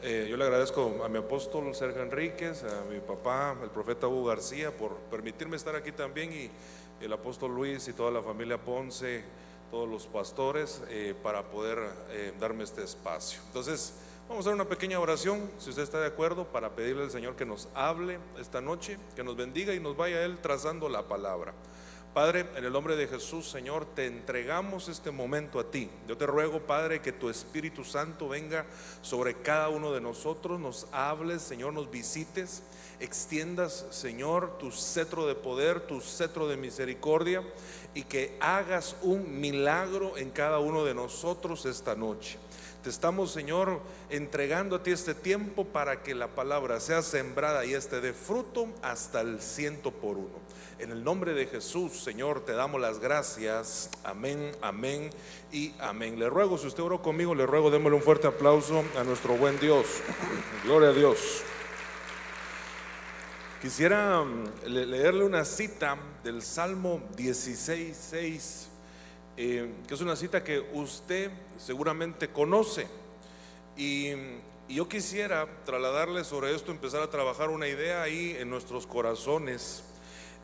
Eh, yo le agradezco a mi apóstol Sergio Enríquez, a mi papá, el profeta Hugo García, por permitirme estar aquí también y el apóstol Luis y toda la familia Ponce, todos los pastores, eh, para poder eh, darme este espacio. Entonces, vamos a hacer una pequeña oración, si usted está de acuerdo, para pedirle al Señor que nos hable esta noche, que nos bendiga y nos vaya Él trazando la palabra. Padre, en el nombre de Jesús, Señor, te entregamos este momento a ti. Yo te ruego, Padre, que tu Espíritu Santo venga sobre cada uno de nosotros, nos hables, Señor, nos visites, extiendas, Señor, tu cetro de poder, tu cetro de misericordia y que hagas un milagro en cada uno de nosotros esta noche. Estamos, Señor, entregando a ti este tiempo para que la palabra sea sembrada y este de fruto hasta el ciento por uno. En el nombre de Jesús, Señor, te damos las gracias. Amén, amén y amén. Le ruego, si usted oró conmigo, le ruego, démosle un fuerte aplauso a nuestro buen Dios. Gloria a Dios. Quisiera mm, leerle una cita del Salmo 16, 6, eh, que es una cita que usted seguramente conoce. Y, yo quisiera trasladarle sobre esto, empezar a trabajar una idea ahí en nuestros corazones.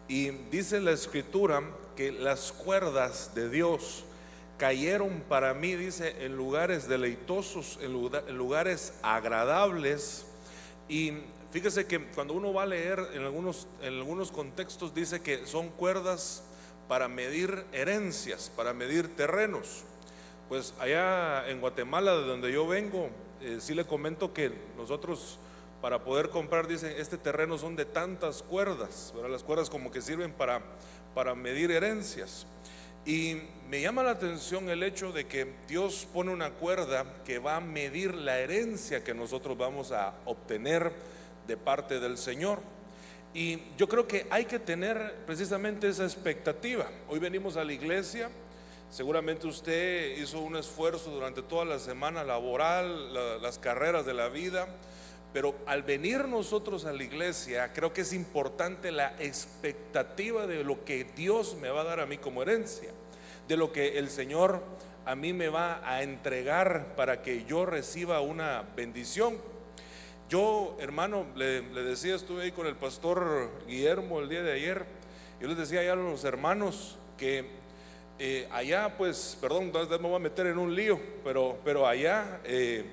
Y dice la escritura que las cuerdas de Dios cayeron para mí, dice, en lugares deleitosos, en lugares agradables. Y fíjese que cuando uno va a leer en algunos, en algunos contextos dice que son cuerdas para medir herencias, para medir terrenos. Pues allá en Guatemala, de donde yo vengo, eh, sí le comento que nosotros para poder comprar, dicen, este terreno son de tantas cuerdas, las cuerdas como que sirven para, para medir herencias. Y me llama la atención el hecho de que Dios pone una cuerda que va a medir la herencia que nosotros vamos a obtener de parte del Señor. Y yo creo que hay que tener precisamente esa expectativa. Hoy venimos a la iglesia, seguramente usted hizo un esfuerzo durante toda la semana laboral, las carreras de la vida pero al venir nosotros a la iglesia, creo que es importante la expectativa de lo que Dios me va a dar a mí como herencia, de lo que el Señor a mí me va a entregar para que yo reciba una bendición. Yo, hermano, le, decía, estuve ahí con el pastor Guillermo el día de ayer, yo les decía allá a los hermanos que eh, allá, pues, perdón, me voy a meter en un lío, pero, pero allá... Eh,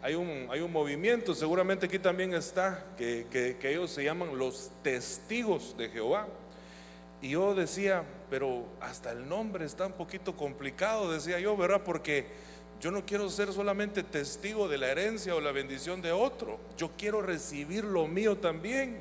hay un, hay un movimiento, seguramente aquí también está, que, que, ellos se llaman los testigos de Jehová. Y yo decía, pero hasta el nombre está un poquito complicado, decía yo, ¿verdad? Porque yo no quiero ser solamente testigo de la herencia o la bendición de otro, yo quiero recibir lo mío también.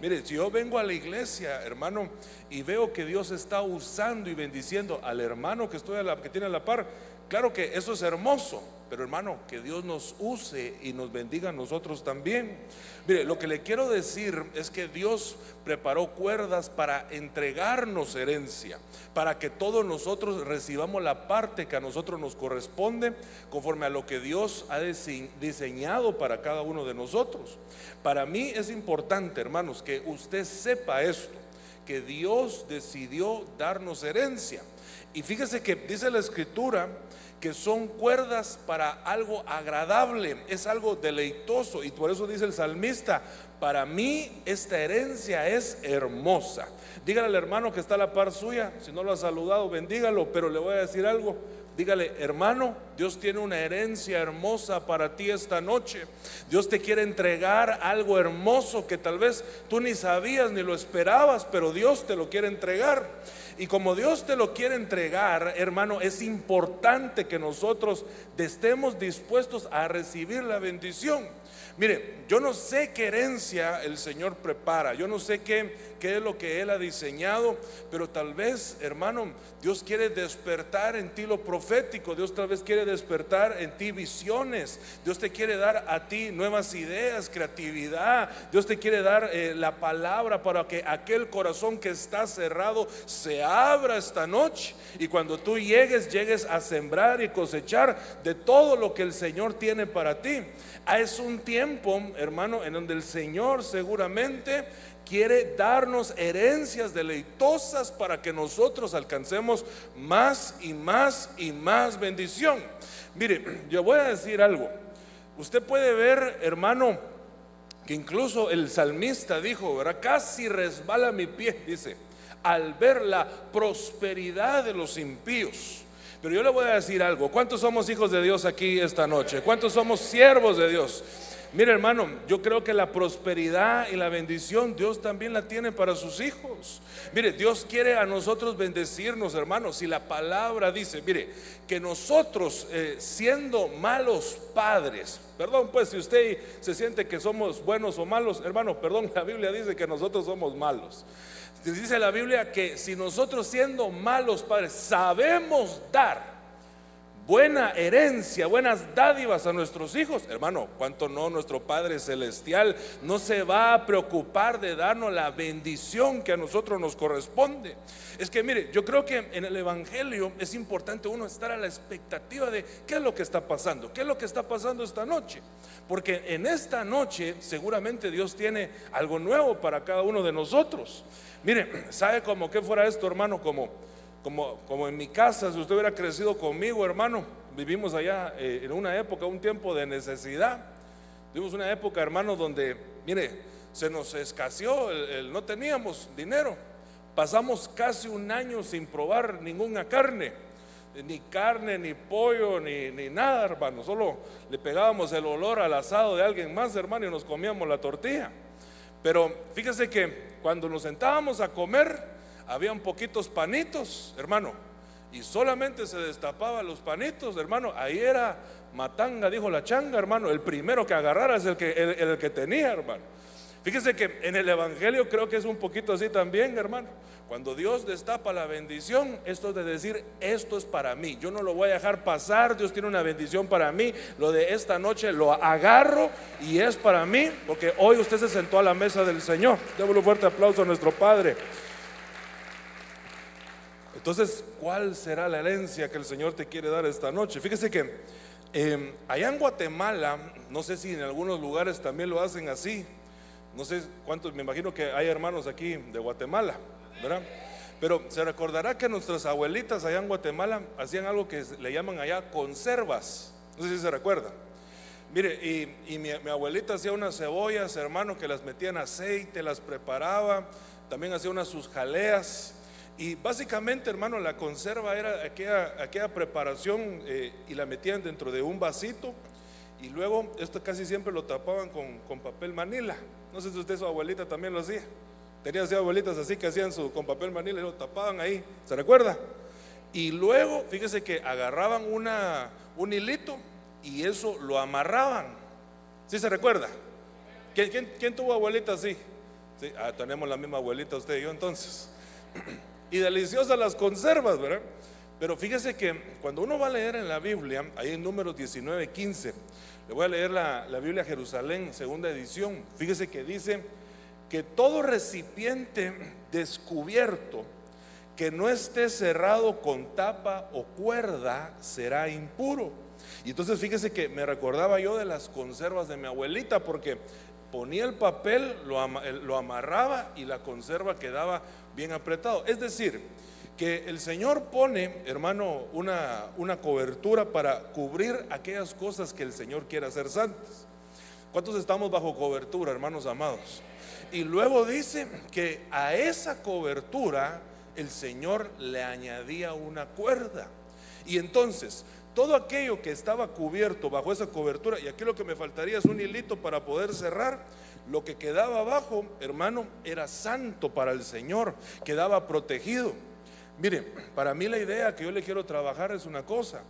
Mire, si yo vengo a la iglesia, hermano, y veo que Dios está usando y bendiciendo al hermano que, estoy a la, que tiene a la par, claro que eso es hermoso, pero hermano, que Dios nos use y nos bendiga a nosotros también. Mire, lo que le quiero decir es que Dios preparó cuerdas para entregarnos herencia, para que todos nosotros recibamos la parte que a nosotros nos corresponde conforme a lo que Dios ha diseñado para cada uno de nosotros. Para mí es importante, hermanos, que usted sepa esto, que Dios decidió darnos herencia. Y fíjese que dice la escritura, que son cuerdas para algo agradable, es algo deleitoso. Y por eso dice el salmista, para mí esta herencia es hermosa. Dígale al hermano que está a la par suya, si no lo ha saludado, bendígalo, pero le voy a decir algo. Dígale, hermano, Dios tiene una herencia hermosa para ti esta noche. Dios te quiere entregar algo hermoso que tal vez tú ni sabías ni lo esperabas, pero Dios te lo quiere entregar. Y como Dios te lo quiere entregar, hermano, es importante que nosotros estemos dispuestos a recibir la bendición. Mire, yo no sé qué herencia el Señor prepara, yo no sé qué, qué es lo que Él ha diseñado, pero tal vez, hermano, Dios quiere despertar en ti lo profético, Dios tal vez quiere despertar en ti visiones, Dios te quiere dar a ti nuevas ideas, creatividad, Dios te quiere dar eh, la palabra para que aquel corazón que está cerrado se abra esta noche y cuando tú llegues, llegues a sembrar y cosechar de todo lo que el Señor tiene para ti. Ah, es un tiempo, hermano, en donde el Señor seguramente quiere darnos herencias deleitosas para que nosotros alcancemos más y más y más bendición. Mire, yo voy a decir algo. usted puede ver, hermano, que incluso el salmista dijo, ¿verdad? Casi resbala mi pie, dice, al ver la prosperidad de los impíos. Pero yo le voy a decir algo, ¿cuántos somos hijos de Dios aquí esta noche? ¿Cuántos somos siervos de Dios? Mire hermano, yo creo que la prosperidad y la bendición Dios también la tiene para sus hijos. Mire, Dios quiere a nosotros bendecirnos hermanos. Si la palabra dice, mire, que nosotros eh, siendo malos padres, perdón pues si usted se siente que somos buenos o malos, hermano, perdón, la Biblia dice que nosotros somos malos. Dice la Biblia que si nosotros siendo malos padres sabemos dar, buena herencia, buenas dádivas a nuestros hijos. Hermano, ¿cuánto no nuestro Padre Celestial no se va a preocupar de darnos la bendición que a nosotros nos corresponde? Es que mire, yo creo que en el Evangelio es importante uno estar a la expectativa de qué es lo que está pasando, qué es lo que está pasando esta noche. Porque en esta noche seguramente Dios tiene algo nuevo para cada uno de nosotros. Mire, ¿sabe cómo que fuera esto, hermano? Como como, como en mi casa, si usted hubiera crecido conmigo, hermano, vivimos allá eh, en una época, un tiempo de necesidad. Vivimos una época, hermano, donde, mire, se nos escaseó, no teníamos dinero. Pasamos casi un año sin probar ninguna carne, ni carne, ni pollo, ni, ni nada, hermano. Solo le pegábamos el olor al asado de alguien más, hermano, y nos comíamos la tortilla. Pero fíjese que cuando nos sentábamos a comer, habían poquitos panitos, hermano, y solamente se destapaban los panitos, hermano. Ahí era matanga, dijo la changa, hermano. El primero que agarrara es el que, el, que tenía, hermano. Fíjese que en el Evangelio creo que es un poquito así también, hermano. Cuando Dios destapa la bendición, esto es de decir, esto es para mí. Yo no lo voy a dejar pasar. Dios tiene una bendición para mí. Lo de esta noche lo agarro y es para mí, porque hoy usted se sentó a la mesa del Señor. Démosle un fuerte aplauso a nuestro Padre. Entonces, ¿cuál será la herencia que el Señor te quiere dar esta noche? Fíjese que em, allá en Guatemala, no sé si en algunos lugares también lo hacen así, no sé cuántos, me imagino que hay hermanos aquí de Guatemala, ¿verdad? Pero se recordará que nuestras abuelitas allá en Guatemala hacían algo que le llaman allá conservas, no sé si se recuerda. Mire, y, mi, mi, abuelita hacía unas cebollas, hermano, que las metía en aceite, las preparaba, también hacía unas sus jaleas, y básicamente, hermano, la conserva era aquella, aquella preparación eh, y la metían dentro de un vasito y luego esto casi siempre lo tapaban con, papel manila. No sé si usted, su abuelita también lo hacía. Tenía así abuelitas así que hacían su, con papel manila y lo tapaban ahí. ¿Se recuerda? Y luego, fíjese que agarraban una, un hilito y eso lo amarraban. ¿Sí se recuerda? ¿Quién, quién, tuvo abuelita así? ¿Sí? Ah, tenemos la misma abuelita usted y yo entonces. y deliciosas las conservas, ¿verdad? Pero fíjese que cuando uno va a leer en la Biblia, ahí en números 19, 15, le voy a leer la, la Biblia Jerusalén, segunda edición, fíjese que dice que todo recipiente descubierto que no esté cerrado con tapa o cuerda será impuro. Y entonces fíjese que me recordaba yo de las conservas de mi abuelita, porque ponía el papel, lo, lo amarraba y la conserva quedaba bien apretado. Es decir, que el Señor pone, hermano, una, una cobertura para cubrir aquellas cosas que el Señor quiere hacer santas. ¿Cuántos estamos bajo cobertura, hermanos amados? Y luego dice que a esa cobertura el Señor le añadía una cuerda. Y entonces, todo aquello que estaba cubierto bajo esa cobertura, y aquí lo que me faltaría es un hilito para poder cerrar, lo que quedaba abajo, hermano, era santo para el Señor, quedaba protegido. Mire, para mí la idea que yo le quiero trabajar es una cosa.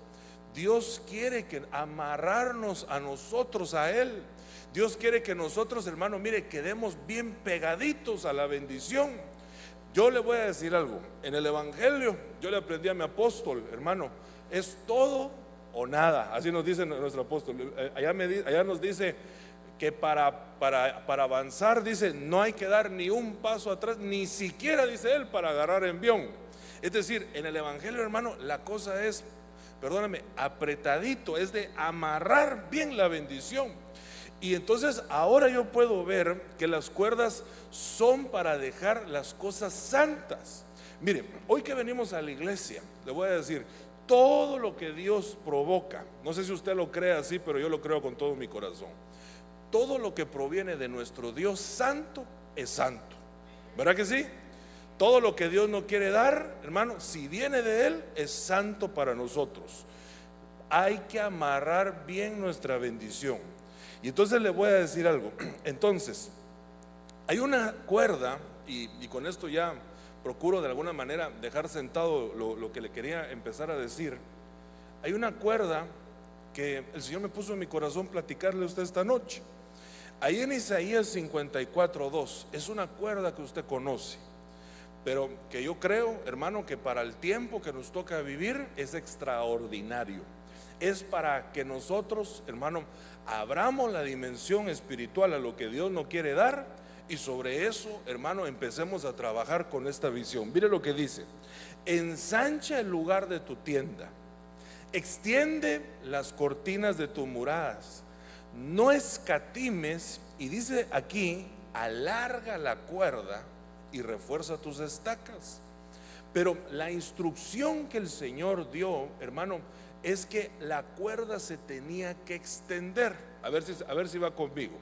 Dios quiere que amarrarnos a nosotros a Él. Dios quiere que nosotros, hermano, mire, quedemos bien pegaditos a la bendición. Yo le voy a decir algo. En el Evangelio, yo le aprendí a mi apóstol, hermano, es todo o nada. Así nos dice nuestro apóstol. Eh, allá, allá nos dice, que para, para, para, avanzar, dice, no hay que dar ni un paso atrás, ni siquiera, dice él, para agarrar envión. Es decir, en el Evangelio, hermano, la cosa es, perdóname, apretadito, es de amarrar bien la bendición. Y entonces ahora yo puedo ver que las cuerdas son para dejar las cosas santas. Mire, hoy que venimos a la iglesia, le voy a decir, todo lo que Dios provoca, no sé si usted lo cree así, pero yo lo creo con todo mi corazón. Todo lo que proviene de nuestro Dios santo es santo. ¿Verdad que sí? Todo lo que Dios no quiere dar, hermano, si viene de Él, es santo para nosotros. Hay que amarrar bien nuestra bendición. Y entonces le voy a decir algo. Entonces, hay una cuerda, y, con esto ya procuro de alguna manera dejar sentado lo, que le quería empezar a decir. Hay una cuerda que el Señor me puso en mi corazón platicarle a usted esta noche. Ahí en Isaías 54.2 es una cuerda que usted conoce, pero que yo creo, hermano, que para el tiempo que nos toca vivir es extraordinario. Es para que nosotros, hermano, abramos la dimensión espiritual a lo que Dios nos quiere dar y sobre eso, hermano, empecemos a trabajar con esta visión. Mire lo que dice, ensancha el lugar de tu tienda, extiende las cortinas de tus muradas, no escatimes y dice aquí, alarga la cuerda y refuerza tus estacas. Pero la instrucción que el Señor dio, hermano, es que la cuerda se tenía que extender. A ver si, a ver si va conmigo.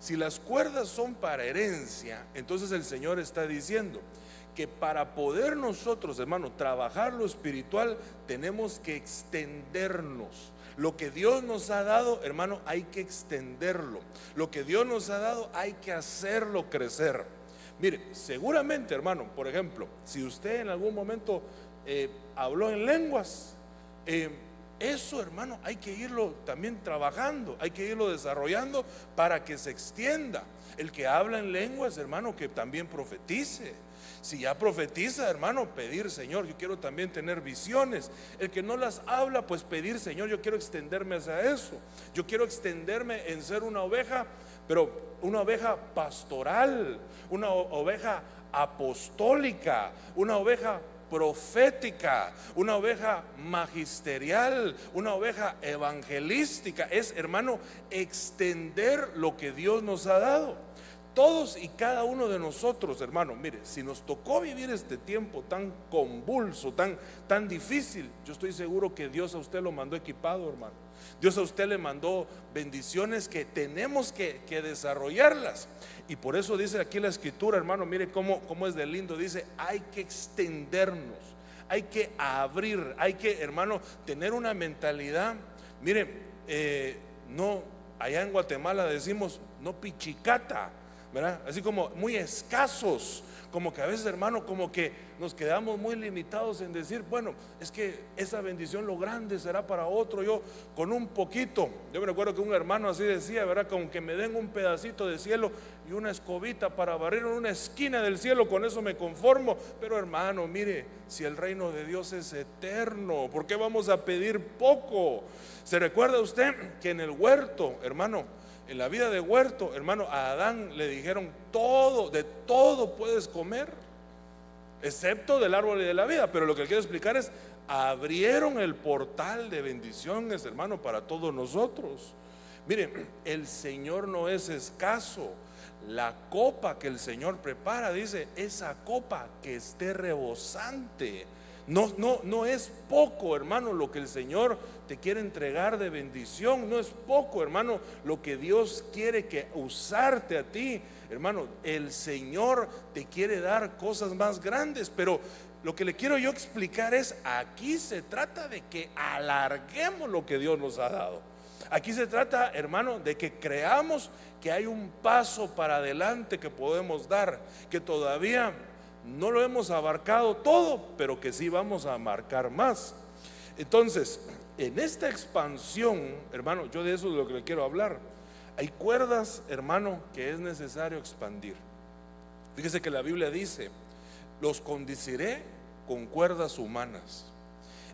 Si las cuerdas son para herencia, entonces el Señor está diciendo que para poder nosotros, hermano, trabajar lo espiritual, tenemos que extendernos. Lo que Dios nos ha dado, hermano, hay que extenderlo. Lo que Dios nos ha dado, hay que hacerlo crecer. Mire, seguramente, hermano, por ejemplo, si usted en algún momento eh, habló en lenguas, eh, eso, hermano, hay que irlo también trabajando, hay que irlo desarrollando para que se extienda. El que habla en lenguas, hermano, que también profetice. Si ya profetiza, hermano, pedir, Señor, yo quiero también tener visiones. El que no las habla, pues pedir, Señor, yo quiero extenderme hacia eso. Yo quiero extenderme en ser una oveja, pero una oveja pastoral, una oveja apostólica, una oveja profética, una oveja magisterial, una oveja evangelística. Es, hermano, extender lo que Dios nos ha dado. Todos y cada uno de nosotros, hermano, mire, si nos tocó vivir este tiempo tan convulso, tan, tan difícil, yo estoy seguro que Dios a usted lo mandó equipado, hermano. Dios a usted le mandó bendiciones que tenemos que, desarrollarlas. Y por eso dice aquí la escritura, hermano, mire cómo, cómo es de lindo. Dice, hay que extendernos, hay que abrir, hay que, hermano, tener una mentalidad. Mire, eh, no, allá en Guatemala decimos, no pichicata, ¿verdad? Así como muy escasos como que a veces, hermano, como que nos quedamos muy limitados en decir, bueno, es que esa bendición lo grande será para otro, yo con un poquito. Yo me recuerdo que un hermano así decía, ¿verdad? Como que me den un pedacito de cielo y una escobita para barrer en una esquina del cielo, con eso me conformo. Pero hermano, mire, si el reino de Dios es eterno, ¿por qué vamos a pedir poco? ¿Se recuerda usted que en el huerto, hermano, en la vida de huerto, hermano, a Adán le dijeron todo, de todo puedes comer, excepto del árbol de la vida. Pero lo que quiero explicar es, abrieron el portal de bendiciones, hermano, para todos nosotros. Miren, el Señor no es escaso. La copa que el Señor prepara, dice, esa copa que esté rebosante no, no, no es poco, hermano, lo que el Señor te quiere entregar de bendición. No es poco, hermano, lo que Dios quiere que usarte a ti. Hermano, el Señor te quiere dar cosas más grandes, pero lo que le quiero yo explicar es, aquí se trata de que alarguemos lo que Dios nos ha dado. Aquí se trata, hermano, de que creamos que hay un paso para adelante que podemos dar, que todavía no lo hemos abarcado todo, pero que sí vamos a marcar más. Entonces, en esta expansión, hermano, yo de eso es lo que le quiero hablar. Hay cuerdas, hermano, que es necesario expandir. Fíjese que la Biblia dice, los condiciré con cuerdas humanas.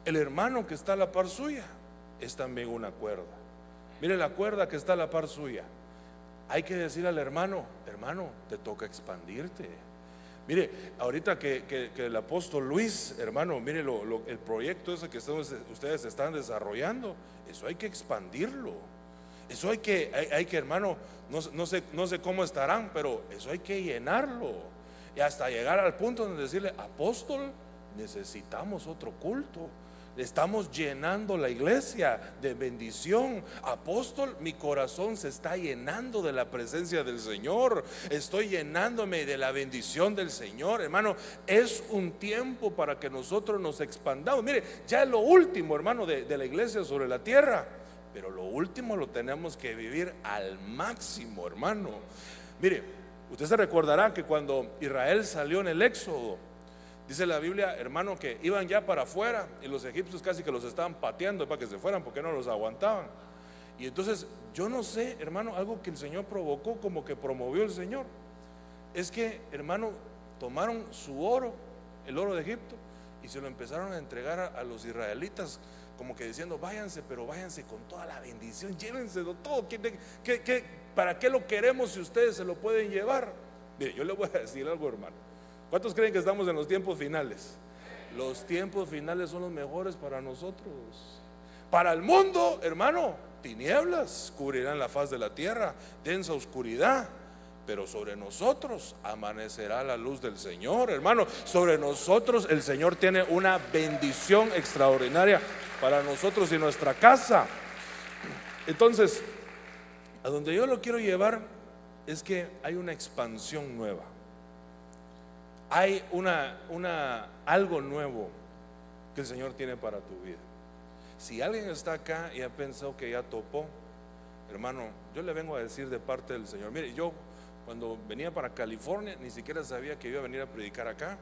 El hermano que está a la par suya es también una cuerda. Mire la cuerda que está a la par suya. Hay que decir al hermano, hermano, te toca expandirte. Mire, ahorita que, el apóstol Luis, hermano, mire el proyecto ese que ustedes, están desarrollando, eso hay que expandirlo. Eso hay que, hay, que hermano, no, sé, no sé cómo estarán, pero eso hay que llenarlo. Y hasta llegar al punto de decirle, apóstol, necesitamos otro culto. Estamos llenando la iglesia de bendición. Apóstol, mi corazón se está llenando de la presencia del Señor. Estoy llenándome de la bendición del Señor. Hermano, es un tiempo para que nosotros nos expandamos. Mire, ya es lo último, hermano, de, la iglesia sobre la tierra. Pero lo último lo tenemos que vivir al máximo, hermano. Mire, usted se recordará que cuando Israel salió en el Éxodo, Dice la Biblia, hermano, que iban ya para afuera y los egipcios casi que los estaban pateando para que se fueran porque no los aguantaban. Y entonces, yo no sé, hermano, algo que el Señor provocó, como que promovió el Señor, es que, hermano, tomaron su oro, el oro de Egipto, y se lo empezaron a entregar a, los israelitas, como que diciendo, váyanse, pero váyanse con toda la bendición, llévense de todo. para qué lo queremos si ustedes se lo pueden llevar? Yo le voy a decir algo, hermano. ¿Cuántos creen que estamos en los tiempos finales? Los tiempos finales son los mejores para nosotros. Para el mundo, hermano, tinieblas cubrirán la faz de la tierra, densa oscuridad. Pero sobre nosotros amanecerá la luz del Señor, hermano. Sobre nosotros el Señor tiene una bendición extraordinaria para nosotros y nuestra casa. Entonces, a donde yo lo quiero llevar es que hay una expansión nueva hay una, una, algo nuevo que el Señor tiene para tu vida. Si alguien está acá y ha pensado que ya topó, hermano, yo le vengo a decir de parte del Señor. Mire, yo cuando venía para California ni siquiera sabía que iba a venir a predicar acá.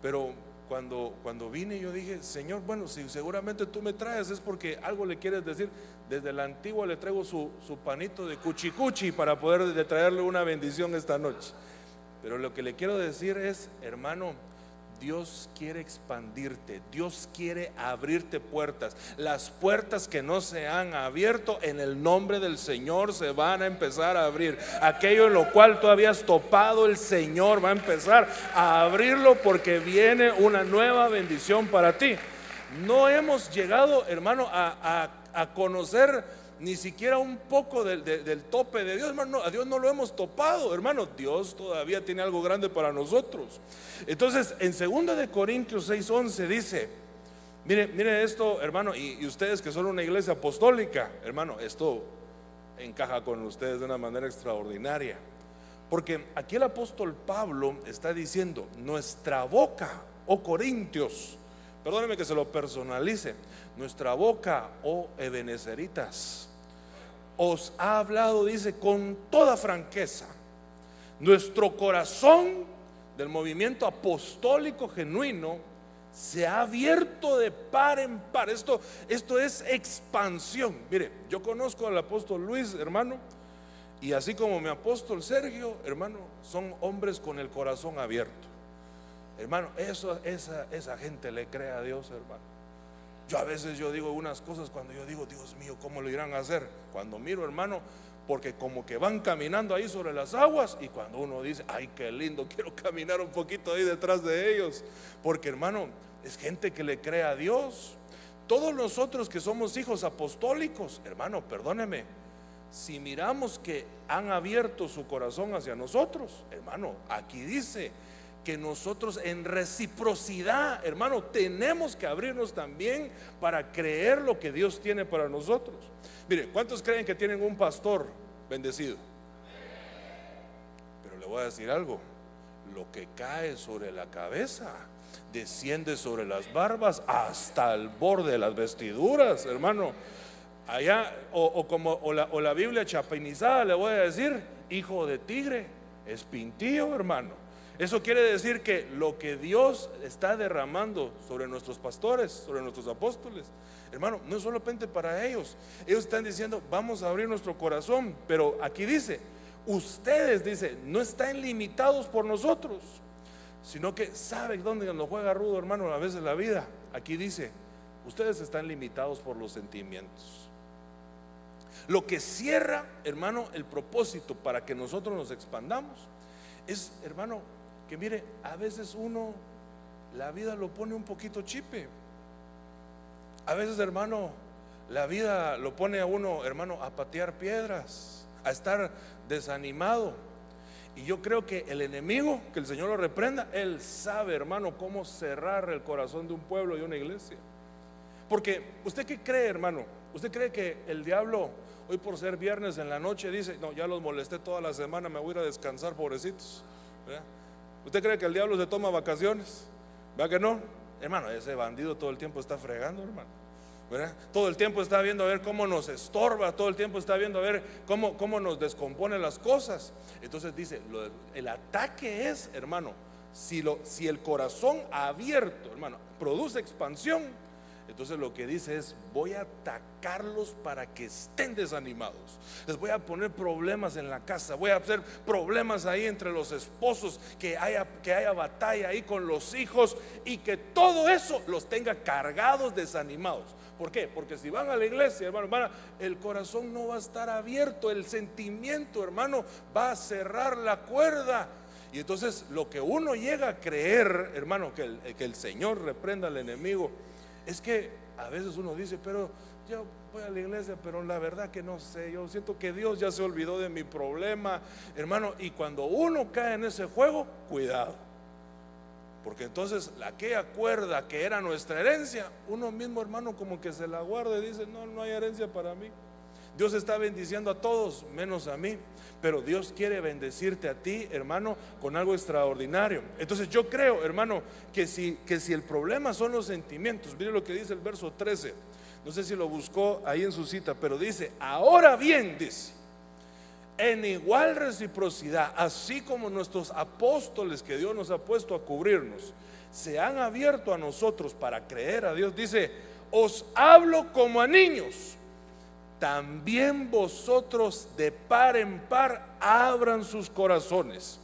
Pero cuando, cuando vine yo dije, Señor, bueno, si seguramente tú me traes es porque algo le quieres decir. Desde la antigua le traigo su, su panito de cuchicuchi para poder traerle una bendición esta noche. Pero lo que le quiero decir es, hermano, Dios quiere expandirte, Dios quiere abrirte puertas. Las puertas que no se han abierto en el nombre del Señor se van a empezar a abrir. Aquello en lo cual tú habías topado, el Señor va a empezar a abrirlo porque viene una nueva bendición para ti. No hemos llegado, hermano, a, a conocer ni siquiera un poco del, tope de Dios, hermano. A Dios no lo hemos topado, hermano. Dios todavía tiene algo grande para nosotros. Entonces, en 2 de Corintios 6:11 dice, mire, mire esto, hermano, y, y ustedes que son una iglesia apostólica, hermano, esto encaja con ustedes de una manera extraordinaria. Porque aquí el apóstol Pablo está diciendo, nuestra boca, oh Corintios, perdóneme que se lo personalice, nuestra boca, oh ebeneceritas, os ha hablado, dice, con toda franqueza. Nuestro corazón del movimiento apostólico genuino se ha abierto de par en par. Esto, esto es expansión. Mire, yo conozco al apóstol Luis, hermano, y así como mi apóstol Sergio, hermano, son hombres con el corazón abierto. Hermano, esa, esa gente le cree a Dios, hermano. Yo a veces yo digo unas cosas cuando yo digo, Dios mío, ¿cómo lo irán a hacer? Cuando miro, hermano, porque como que van caminando ahí sobre las aguas y cuando uno dice, ay, qué lindo, quiero caminar un poquito ahí detrás de ellos. Porque, hermano, es gente que le cree a Dios. Todos nosotros que somos hijos apostólicos, hermano, perdóneme, si miramos que han abierto su corazón hacia nosotros, hermano, aquí dice, que nosotros en reciprocidad, hermano, tenemos que abrirnos también para creer lo que Dios tiene para nosotros. Mire, ¿cuántos creen que tienen un pastor bendecido? Pero le voy a decir algo, lo que cae sobre la cabeza desciende sobre las barbas hasta el borde de las vestiduras, hermano. Allá, o, como o la, o la Biblia chapinizada, le voy a decir, hijo de tigre, es pintío, hermano. Eso quiere decir que lo que Dios está derramando sobre nuestros pastores, sobre nuestros apóstoles, hermano, no es solamente para ellos. Ellos están diciendo, vamos a abrir nuestro corazón, pero aquí dice, ustedes, dice, no están limitados por nosotros, sino que saben dónde nos juega rudo, hermano, a veces la vida. Aquí dice, ustedes están limitados por los sentimientos. Lo que cierra, hermano, el propósito para que nosotros nos expandamos es, hermano, que mire, a veces uno, la vida lo pone un poquito chipe. A veces, hermano, la vida lo pone a uno, hermano, a patear piedras, a estar desanimado. Y yo creo que el enemigo, que el Señor lo reprenda, él sabe, hermano, cómo cerrar el corazón de un pueblo y una iglesia. Porque usted qué cree, hermano? ¿Usted cree que el diablo hoy por ser viernes en la noche dice, no, ya los molesté toda la semana, me voy a ir a descansar, pobrecitos? ¿Usted cree que el diablo se toma vacaciones? ¿Va que no? Hermano, ese bandido todo el tiempo está fregando, hermano. Todo el tiempo está viendo a ver cómo nos estorba, todo el tiempo está viendo a ver cómo, cómo nos descompone las cosas. Entonces dice, el ataque es, hermano, si, lo, si el corazón abierto, hermano, produce expansión, entonces lo que dice es, voy a atacarlos para que estén desanimados. Les voy a poner problemas en la casa, voy a hacer problemas ahí entre los esposos, que haya, que haya batalla ahí con los hijos y que todo eso los tenga cargados, desanimados. ¿Por qué? Porque si van a la iglesia, hermano, hermana, el corazón no va a estar abierto, el sentimiento, hermano, va a cerrar la cuerda. Y entonces lo que uno llega a creer, hermano, que el, que el Señor reprenda al enemigo, es que a veces uno dice, pero yo voy a la iglesia, pero la verdad que no sé, yo siento que Dios ya se olvidó de mi problema, hermano, y cuando uno cae en ese juego, cuidado. Porque entonces aquella cuerda que era nuestra herencia, uno mismo hermano como que se la guarda y dice, no, no hay herencia para mí. Dios está bendiciendo a todos, menos a mí. Pero Dios quiere bendecirte a ti, hermano, con algo extraordinario. Entonces yo creo, hermano, que si, que si el problema son los sentimientos, mire lo que dice el verso 13. No sé si lo buscó ahí en su cita, pero dice, ahora bien, dice, en igual reciprocidad, así como nuestros apóstoles que Dios nos ha puesto a cubrirnos, se han abierto a nosotros para creer a Dios, dice, os hablo como a niños. También vosotros de par en par abran sus corazones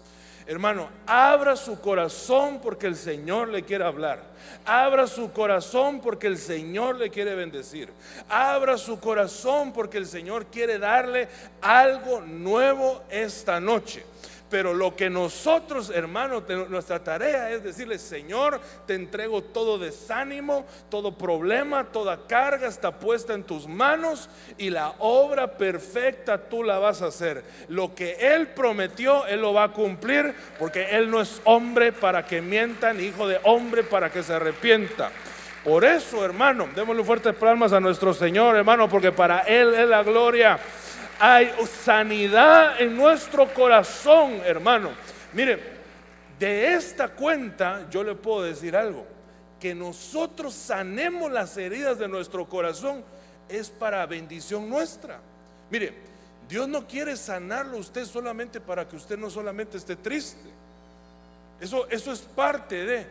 Hermano, abra su corazón porque el Señor le quiere hablar. Abra su corazón porque el Señor le quiere bendecir. Abra su corazón porque el Señor quiere darle algo nuevo esta noche. Pero lo que nosotros, hermanos, nuestra tarea es decirle, Señor, te entrego todo desánimo, todo problema, toda carga está puesta en tus manos y la obra perfecta tú la vas a hacer. Lo que Él prometió, Él lo va a cumplir porque Él no es hombre para que mienta, ni hijo de hombre para que se arrepienta. Por eso, hermano, démosle fuertes palmas a nuestro Señor, hermano, porque para Él es la gloria hay sanidad en nuestro corazón, hermano. Mire, de esta cuenta yo le puedo decir algo, que nosotros sanemos las heridas de nuestro corazón es para bendición nuestra. Mire, Dios no quiere sanarlo usted solamente para que usted no solamente esté triste. Eso, eso es parte de.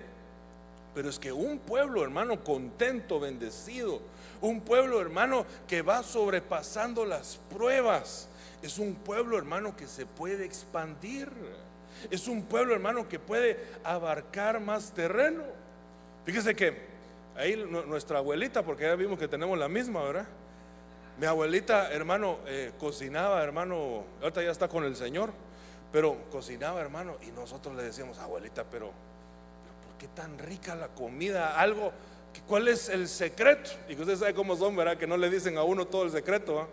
Pero es que un pueblo, hermano, contento, bendecido, un pueblo, hermano, que va sobrepasando las pruebas. Es un pueblo, hermano, que se puede expandir. Es un pueblo, hermano, que puede abarcar más terreno. Fíjese que ahí nuestra abuelita, porque ya vimos que tenemos la misma, ¿verdad? Mi abuelita, hermano, eh, cocinaba, hermano, ahorita ya está con el Señor, pero cocinaba, hermano, y nosotros le decíamos, abuelita, pero, pero ¿por qué tan rica la comida? Algo, ¿Cuál es el secreto? Y que usted sabe cómo son, ¿verdad? Que no le dicen a uno todo el secreto.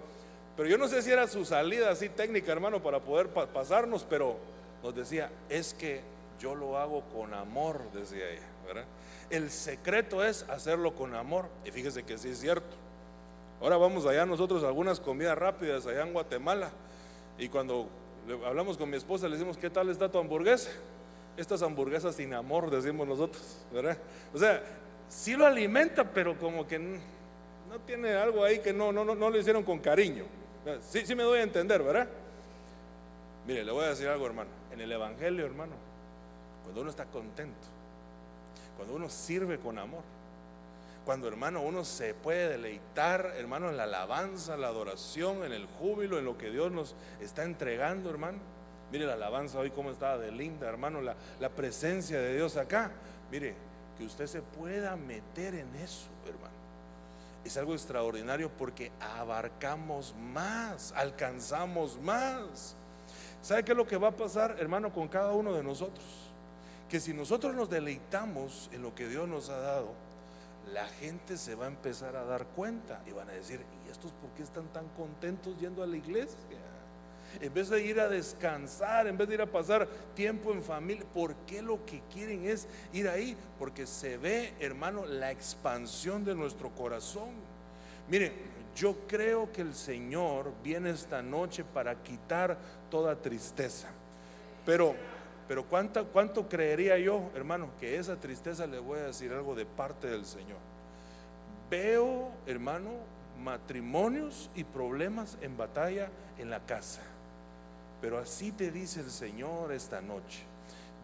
Pero yo no sé si era su salida así técnica, hermano, para poder pasarnos, pero nos decía, es que yo lo hago con amor, decía ella, ¿verdad? El secreto es hacerlo con amor. Y fíjese que sí es cierto. Ahora vamos allá nosotros a algunas comidas rápidas allá en Guatemala. Y cuando hablamos con mi esposa, le decimos, ¿qué tal está tu hamburguesa? Estas hamburguesas sin amor, decimos nosotros, ¿verdad? O sea, sí lo alimenta, pero como que no tiene algo ahí que no, no, no, no lo hicieron con cariño. Sí, sí me doy a entender, ¿verdad? Mire, le voy a decir algo, hermano. En el Evangelio, hermano, cuando uno está contento, cuando uno sirve con amor, cuando, hermano, uno se puede deleitar, hermano, en la alabanza, la adoración, en el júbilo, en lo que Dios nos está entregando, hermano. Mire la alabanza hoy, cómo estaba de linda, hermano, la, la presencia de Dios acá. Mire, que usted se pueda meter en eso, hermano. Es algo extraordinario porque abarcamos más, alcanzamos más. ¿Sabe qué es lo que va a pasar, hermano, con cada uno de nosotros? Que si nosotros nos deleitamos en lo que Dios nos ha dado, la gente se va a empezar a dar cuenta y van a decir, ¿y estos por qué están tan contentos yendo a la iglesia? En vez de ir a descansar, en vez de ir a pasar tiempo en familia, ¿por qué lo que quieren es ir ahí? Porque se ve, hermano, la expansión de nuestro corazón. Miren, yo creo que el Señor viene esta noche para quitar toda tristeza. Pero, pero ¿cuánto, ¿cuánto creería yo, hermano, que esa tristeza le voy a decir algo de parte del Señor? Veo, hermano, matrimonios y problemas en batalla en la casa. Pero así te dice el Señor esta noche.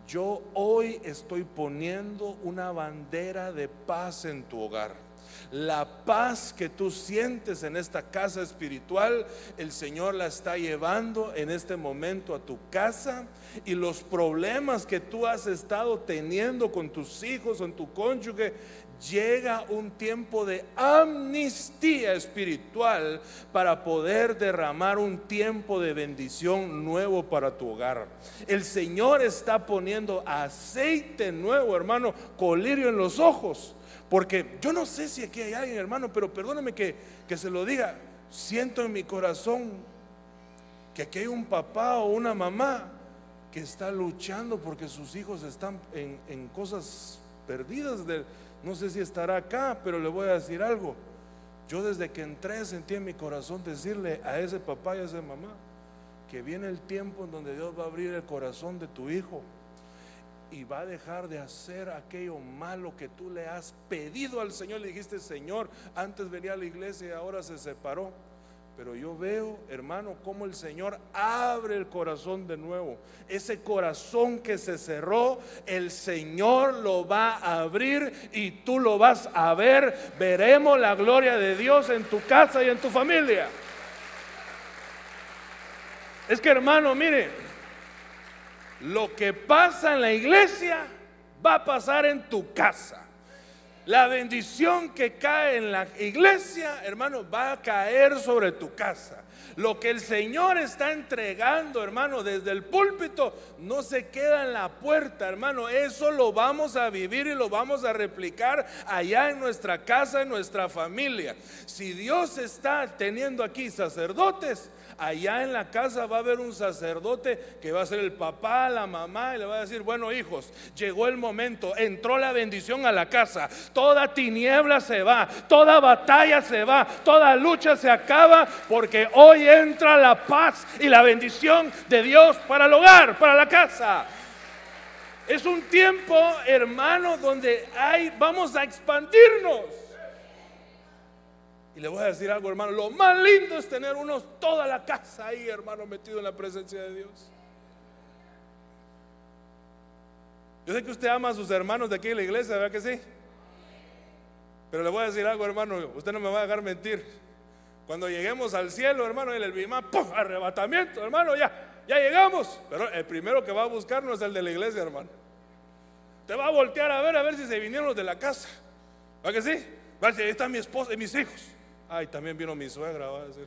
Yo hoy estoy poniendo una bandera de paz en tu hogar. La paz que tú sientes en esta casa espiritual, el Señor la está llevando en este momento a tu casa y los problemas que tú has estado teniendo con tus hijos, en tu cónyuge, llega un tiempo de amnistía espiritual para poder derramar un tiempo de bendición nuevo para tu hogar. El Señor está poniendo aceite nuevo, hermano, colirio en los ojos. Porque yo no sé si aquí hay alguien, hermano, pero perdóneme que, que se lo diga. Siento en mi corazón que aquí hay un papá o una mamá que está luchando porque sus hijos están en, en cosas perdidas de, no sé si estará acá, pero le voy a decir algo. Yo desde que entré sentí en mi corazón decirle a ese papá y a esa mamá que viene el tiempo en donde Dios va a abrir el corazón de tu hijo y va a dejar de hacer aquello malo que tú le has pedido al Señor. Le dijiste, Señor, antes venía a la iglesia y ahora se separó. Pero yo veo, hermano, cómo el Señor abre el corazón de nuevo. Ese corazón que se cerró, el Señor lo va a abrir y tú lo vas a ver. Veremos la gloria de Dios en tu casa y en tu familia. Es que, hermano, mire, lo que pasa en la iglesia va a pasar en tu casa. La bendición que cae en la iglesia, hermano, va a caer sobre tu casa. Lo que el Señor está entregando, hermano, desde el púlpito, no se queda en la puerta, hermano. Eso lo vamos a vivir y lo vamos a replicar allá en nuestra casa, en nuestra familia. Si Dios está teniendo aquí sacerdotes, allá en la casa va a haber un sacerdote que va a ser el papá, la mamá, y le va a decir, bueno hijos, llegó el momento, entró la bendición a la casa, toda tiniebla se va, toda batalla se va, toda lucha se acaba, porque hoy entra la paz y la bendición de Dios para el hogar, para la casa. Es un tiempo, hermano, donde hay, vamos a expandirnos. Y le voy a decir algo, hermano. Lo más lindo es tener uno toda la casa ahí, hermano, metido en la presencia de Dios. Yo sé que usted ama a sus hermanos de aquí en la iglesia, ¿verdad que sí? Pero le voy a decir algo, hermano. Usted no me va a dejar mentir. Cuando lleguemos al cielo, hermano, en el bimá, arrebatamiento, hermano, ya, ya llegamos. Pero el primero que va a buscar no es el de la iglesia, hermano. Te va a voltear a ver, a ver si se vinieron los de la casa. ¿Va que sí? Va a ahí está mi esposa y mis hijos. Ay, también vino mi suegra, va a decir.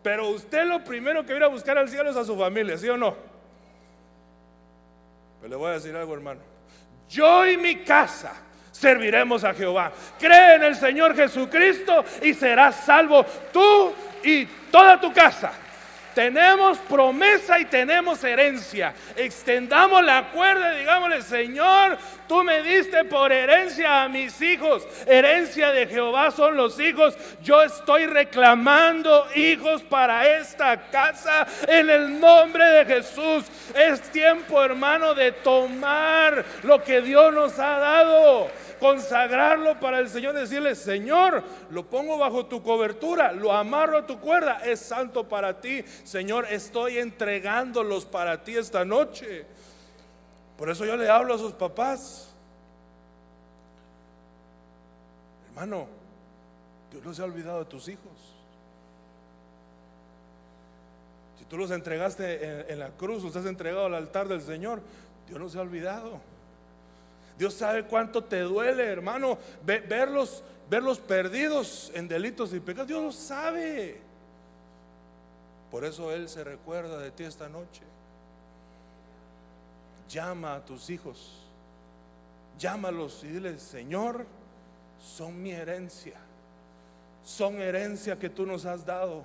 Pero usted lo primero que viene a buscar al cielo es a su familia, ¿sí o no? Pero le voy a decir algo, hermano. Yo y mi casa serviremos a Jehová. Cree en el Señor Jesucristo y serás salvo tú y toda tu casa. Tenemos promesa y tenemos herencia. Extendamos la cuerda y digámosle, Señor, tú me diste por herencia a mis hijos. Herencia de Jehová son los hijos. Yo estoy reclamando hijos para esta casa en el nombre de Jesús. Es tiempo, hermano, de tomar lo que Dios nos ha dado consagrarlo para el Señor, decirle, Señor, lo pongo bajo tu cobertura, lo amarro a tu cuerda, es santo para ti, Señor, estoy entregándolos para ti esta noche. Por eso yo le hablo a sus papás. Hermano, Dios no se ha olvidado de tus hijos. Si tú los entregaste en, la cruz, los has entregado al altar del Señor, Dios no se ha olvidado. Dios sabe cuánto te duele, hermano, verlos, verlos perdidos en delitos y pecados. Dios lo sabe. Por eso Él se recuerda de ti esta noche. Llama a tus hijos. Llámalos y dile, Señor, son mi herencia. son herencia que tú nos has dado.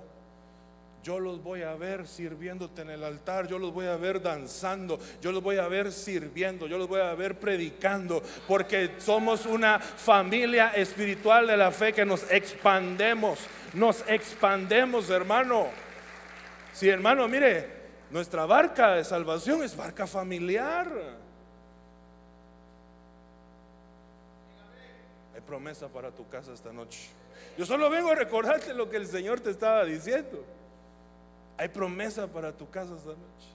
Yo los voy a ver sirviéndote en el altar, yo los voy a ver danzando, yo los voy a ver sirviendo, yo los voy a ver predicando, porque somos una familia espiritual de la fe que nos expandemos, nos expandemos, hermano. Si hermano, mire, nuestra barca de salvación es barca familiar. Hay promesa para tu casa esta noche. Yo solo vengo a recordarte lo que el Señor te estaba diciendo. Hay promesa para tu casa esta noche.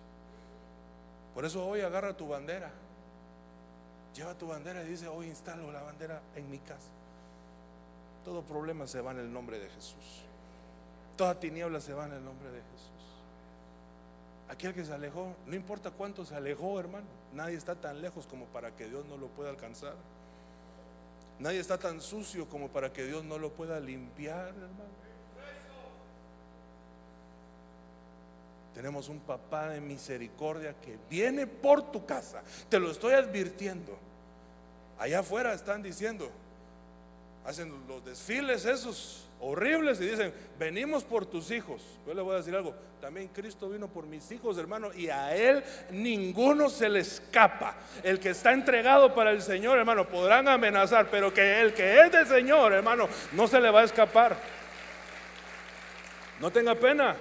Por eso hoy agarra tu bandera. Lleva tu bandera y dice, hoy instalo la bandera en mi casa. Todo problema se va en el nombre de Jesús. Toda tiniebla se va en el nombre de Jesús. Aquel que se alejó, no importa cuánto se alejó, hermano. Nadie está tan lejos como para que Dios no lo pueda alcanzar. Nadie está tan sucio como para que Dios no lo pueda limpiar, hermano. Tenemos un papá de misericordia que viene por tu casa. Te lo estoy advirtiendo. Allá afuera están diciendo, hacen los desfiles esos horribles y dicen, venimos por tus hijos. Yo le voy a decir algo, también Cristo vino por mis hijos, hermano, y a Él ninguno se le escapa. El que está entregado para el Señor, hermano, podrán amenazar, pero que el que es del Señor, hermano, no se le va a escapar. No tenga pena.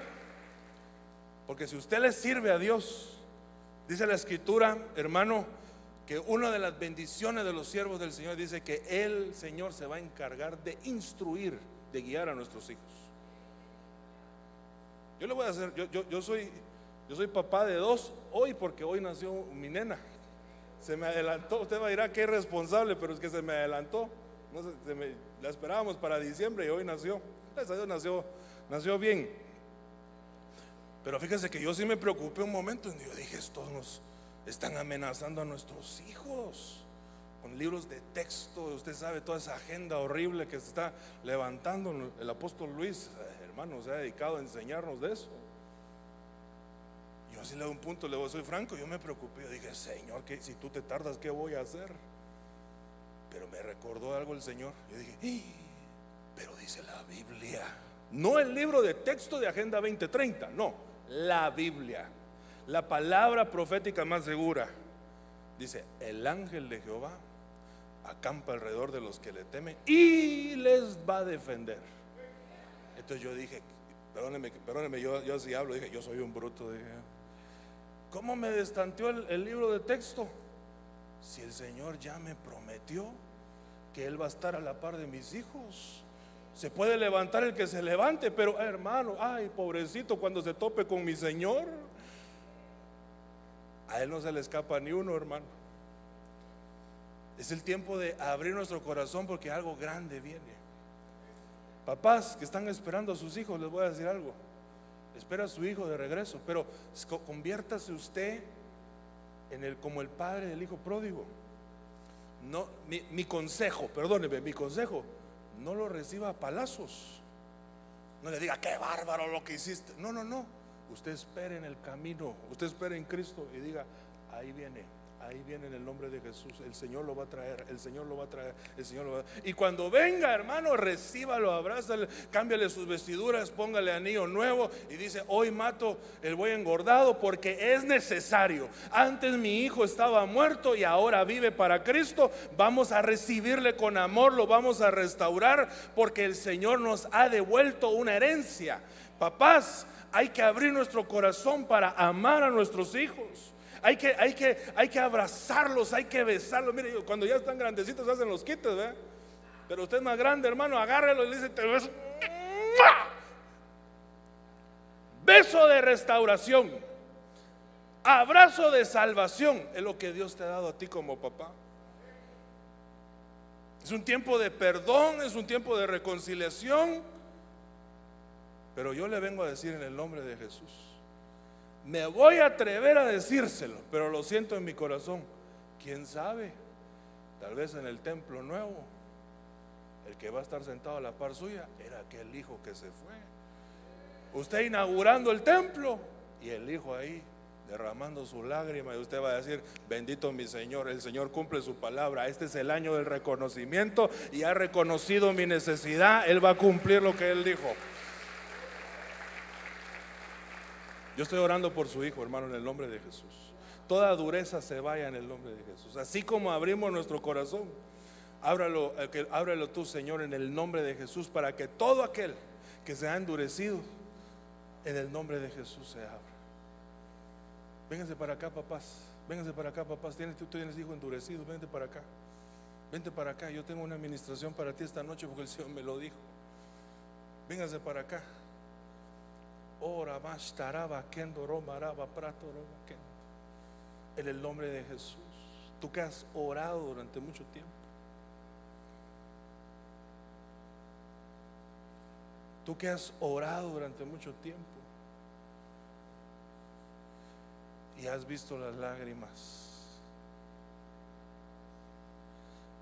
Porque si usted le sirve a Dios, dice la escritura, hermano, que una de las bendiciones de los siervos del Señor dice que el Señor se va a encargar de instruir, de guiar a nuestros hijos. Yo le voy a hacer, yo, soy, yo soy papá de dos hoy porque hoy nació mi nena. Se me adelantó, usted va a dirá que es responsable, pero es que se me adelantó. No la esperábamos para diciembre y hoy nació. Gracias Dios nació, nació bien. Pero fíjese que yo sí me preocupé un momento y yo dije, estos nos están amenazando a nuestros hijos con libros de texto, usted sabe toda esa agenda horrible que se está levantando. El apóstol Luis, eh, hermano, se ha dedicado a enseñarnos de eso. Yo así le doy un punto, le soy franco, yo me preocupé, yo dije, Señor, que si tú te tardas, ¿qué voy a hacer? Pero me recordó algo el Señor. Yo dije, pero dice la Biblia, no el libro de texto de Agenda 2030, no la Biblia, la palabra profética más segura. Dice, el ángel de Jehová acampa alrededor de los que le temen y les va a defender. Entonces yo dije, perdóneme, perdóneme, yo, yo así hablo, dije, yo soy un bruto. Dije, ¿cómo me destanteó el, el libro de texto? Si el Señor ya me prometió que Él va a estar a la par de mis hijos. Se puede levantar el que se levante, pero hermano, ay, pobrecito, cuando se tope con mi Señor, a Él no se le escapa ni uno, hermano. Es el tiempo de abrir nuestro corazón porque algo grande viene. Papás que están esperando a sus hijos, les voy a decir algo. Espera a su hijo de regreso, pero conviértase usted en el como el padre del hijo pródigo. No, mi, mi consejo, perdóneme, mi consejo no lo reciba a palazos. No le diga, qué bárbaro lo que hiciste. No, no, no. Usted espere en el camino, usted espere en Cristo y diga, ahí viene, Ahí viene en el nombre de Jesús. El Señor lo va a traer. El Señor lo va a traer. El Señor lo va a Y cuando venga, hermano, recíbalo, abrázale, cámbiale sus vestiduras, póngale anillo nuevo. Y dice: Hoy mato el buey engordado porque es necesario. Antes mi hijo estaba muerto y ahora vive para Cristo. Vamos a recibirle con amor, lo vamos a restaurar porque el Señor nos ha devuelto una herencia. Papás, hay que abrir nuestro corazón para amar a nuestros hijos. Hay que, hay que, hay que abrazarlos, hay que besarlos. Mire, cuando ya están grandecitos hacen los quites, ¿verdad? Pero usted es más grande, hermano, agárrelo y le dice, te beso. Beso de restauración. Abrazo de salvación es lo que Dios te ha dado a ti como papá. Es un tiempo de perdón, es un tiempo de reconciliación. Pero yo le vengo a decir en el nombre de Jesús me voy a atrever a decírselo, pero lo siento en mi corazón. ¿Quién sabe? Tal vez en el templo nuevo, el que va a estar sentado a la par suya era aquel hijo que se fue. Usted inaugurando el templo y el hijo ahí derramando su lágrima y usted va a decir, bendito mi Señor, el Señor cumple su palabra, este es el año del reconocimiento y ha reconocido mi necesidad, Él va a cumplir lo que Él dijo. Yo estoy orando por su Hijo, hermano, en el nombre de Jesús. Toda dureza se vaya en el nombre de Jesús. Así como abrimos nuestro corazón, ábralo, eh, tú, Señor, en el nombre de Jesús, para que todo aquel que se ha endurecido, en el nombre de Jesús se abra. Vénganse para acá, papás. Vénganse para acá, papás. ¿Tienes, tú tienes hijo endurecido, vente para acá. Vente para acá. Yo tengo una administración para ti esta noche porque el Señor me lo dijo. Vénganse para acá. Ora más taraba kendo romaraba prato En el nombre de Jesús. Tú que has orado durante mucho tiempo. Tú que has orado durante mucho tiempo y has visto las lágrimas,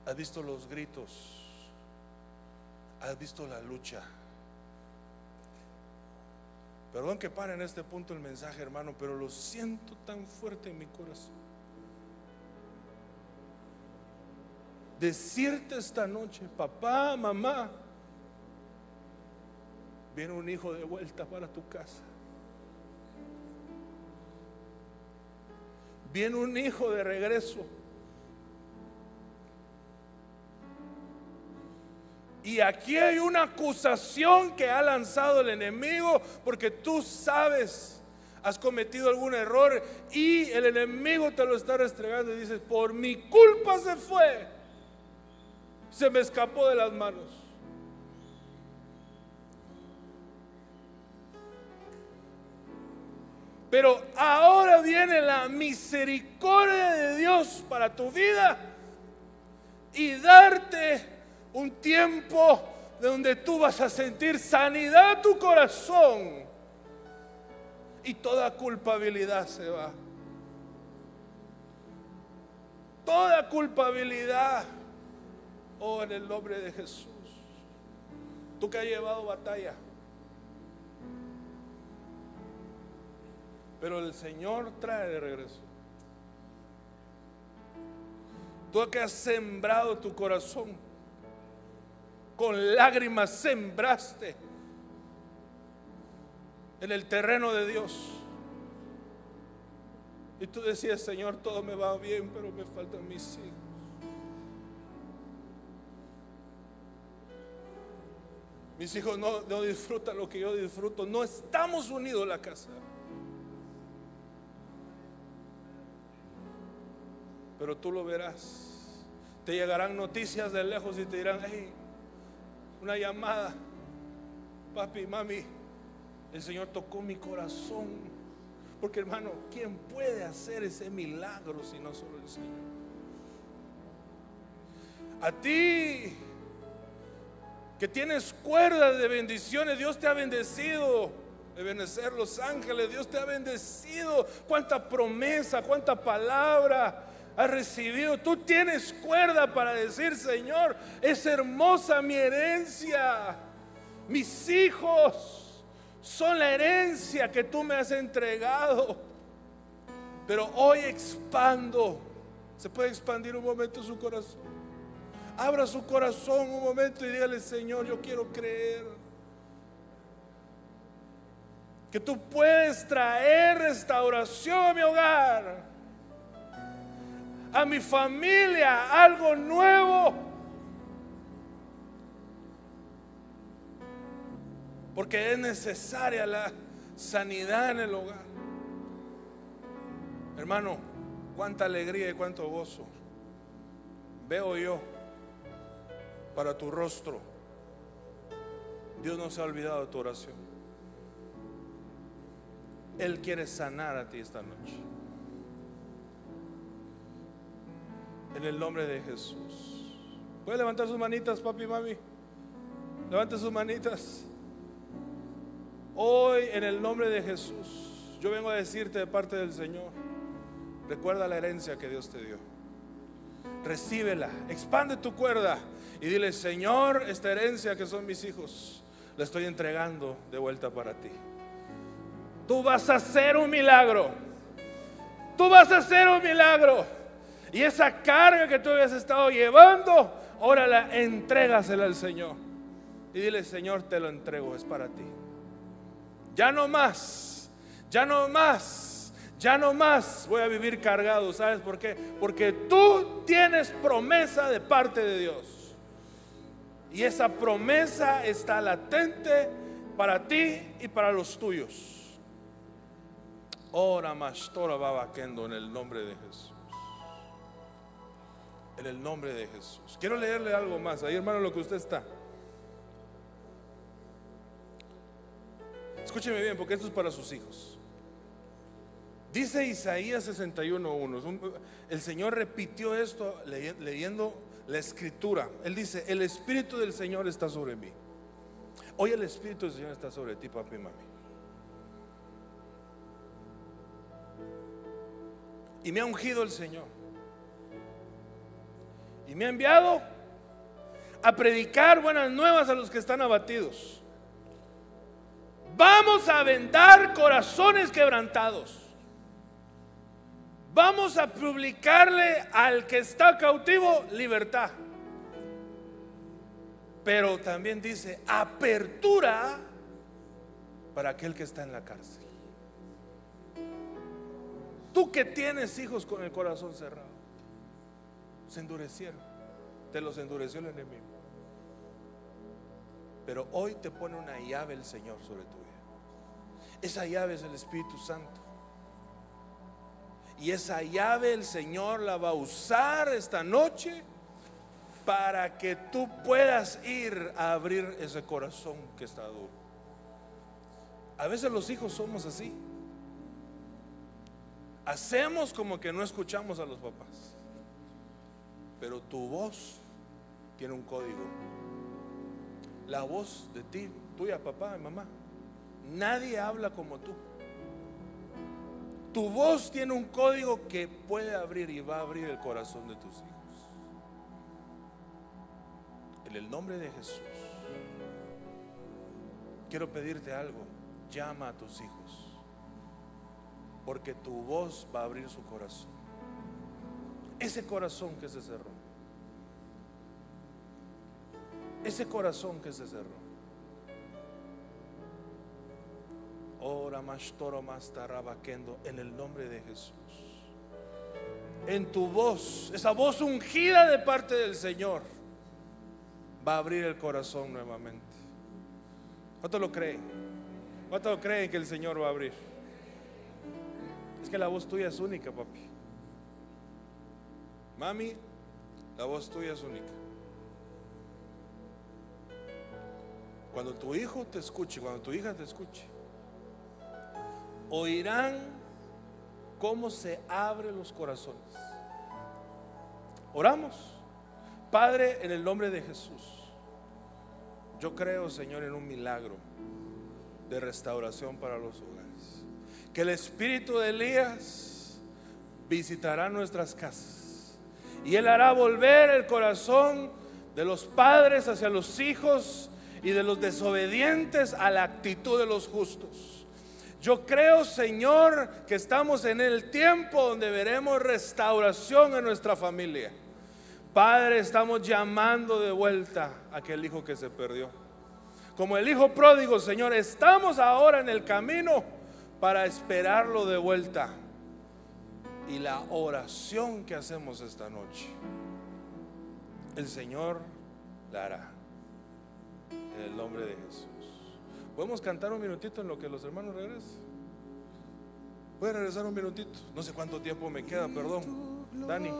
has visto los gritos, has visto la lucha. Perdón que pare en este punto el mensaje, hermano, pero lo siento tan fuerte en mi corazón. Decirte esta noche, papá, mamá, viene un hijo de vuelta para tu casa. Viene un hijo de regreso. Y aquí hay una acusación que ha lanzado el enemigo porque tú sabes, has cometido algún error y el enemigo te lo está restregando y dices, por mi culpa se fue, se me escapó de las manos. Pero ahora viene la misericordia de Dios para tu vida y darte un tiempo de donde tú vas a sentir sanidad a tu corazón y toda culpabilidad se va. Toda culpabilidad. Oh, en el nombre de Jesús. Tú que has llevado batalla. Pero el Señor trae de regreso. Tú que has sembrado tu corazón, con lágrimas sembraste en el terreno de Dios. Y tú decías, Señor, todo me va bien, pero me faltan mis hijos. Mis hijos no, no disfrutan lo que yo disfruto. No estamos unidos la casa. pero tú lo verás. Te llegarán noticias de lejos y te dirán, hey, una llamada, papi, mami, el Señor tocó mi corazón. Porque hermano, ¿quién puede hacer ese milagro si no solo el Señor? A ti que tienes cuerdas de bendiciones, Dios te ha bendecido. De benecer los ángeles, Dios te ha bendecido. Cuánta promesa, cuánta palabra has recibido. Tú tienes cuerda para decir, Señor, es hermosa mi herencia. Mis hijos son la herencia que tú me has entregado. Pero hoy expando. Se puede expandir un momento su corazón. Abra su corazón un momento y dígale, Señor, yo quiero creer. Que tú puedes traer restauración a mi hogar a mi familia algo nuevo. Porque es necesaria la sanidad en el hogar. Hermano, cuánta alegría y cuánto gozo veo yo para tu rostro. Dios no se ha olvidado de tu oración. Él quiere sanar a ti esta noche. En el nombre de Jesús. ¿Puede levantar sus manitas, papi y mami? Levante sus manitas. Hoy, en el nombre de Jesús, yo vengo a decirte de parte del Señor, recuerda la herencia que Dios te dio. Recíbela, expande tu cuerda y dile, Señor, esta herencia que son mis hijos, la estoy entregando de vuelta para ti. Tú vas a hacer un milagro. tú vas a hacer un milagro. Y esa carga que tú habías estado llevando, ahora la entrégasela al Señor. Y dile, Señor, te lo entrego, es para ti. Ya no más, ya no más, ya no más voy a vivir cargado. ¿Sabes por qué? Porque tú tienes promesa de parte de Dios. Y esa promesa está latente para ti y para los tuyos. Ora mastora babaquendo en el nombre de Jesús. En el nombre de Jesús. Quiero leerle algo más. Ahí, hermano, lo que usted está. Escúcheme bien, porque esto es para sus hijos. Dice Isaías 61.1. El Señor repitió esto leyendo la escritura. Él dice, el Espíritu del Señor está sobre mí. Hoy el Espíritu del Señor está sobre ti, papi y mami. Y me ha ungido el Señor. Y me ha enviado a predicar buenas nuevas a los que están abatidos. Vamos a vendar corazones quebrantados. Vamos a publicarle al que está cautivo libertad. Pero también dice apertura para aquel que está en la cárcel. Tú que tienes hijos con el corazón cerrado, se endurecieron, te los endureció el enemigo. Pero hoy te pone una llave el Señor sobre tu vida. Esa llave es el Espíritu Santo. Y esa llave el Señor la va a usar esta noche para que tú puedas ir a abrir ese corazón que está duro. A veces los hijos somos así. Hacemos como que no escuchamos a los papás. Pero tu voz tiene un código. La voz de ti, tuya, papá y mamá. Nadie habla como tú. Tu voz tiene un código que puede abrir y va a abrir el corazón de tus hijos. En el nombre de Jesús, quiero pedirte algo. Llama a tus hijos porque tu voz va a abrir su corazón. Ese corazón que se cerró. Ese corazón que se cerró. Ora más toro más tarabaquendo en el nombre de Jesús. En tu voz, esa voz ungida de parte del Señor, va a abrir el corazón nuevamente. ¿Cuánto lo creen? ¿Cuánto lo creen que el Señor va a abrir? Es que la voz tuya es única, papi. Mami, la voz tuya es única. Cuando tu hijo te escuche, cuando tu hija te escuche, oirán cómo se abren los corazones. Oramos. Padre, en el nombre de Jesús, yo creo, Señor, en un milagro de restauración para los hogares que el espíritu de Elías visitará nuestras casas y él hará volver el corazón de los padres hacia los hijos y de los desobedientes a la actitud de los justos. Yo creo, Señor, que estamos en el tiempo donde veremos restauración en nuestra familia. Padre, estamos llamando de vuelta a aquel hijo que se perdió. Como el hijo pródigo, Señor, estamos ahora en el camino para esperarlo de vuelta. Y la oración que hacemos esta noche, el Señor la hará. En el nombre de Jesús. ¿Podemos cantar un minutito en lo que los hermanos regresan? Voy regresar un minutito. No sé cuánto tiempo me queda, perdón. Dani.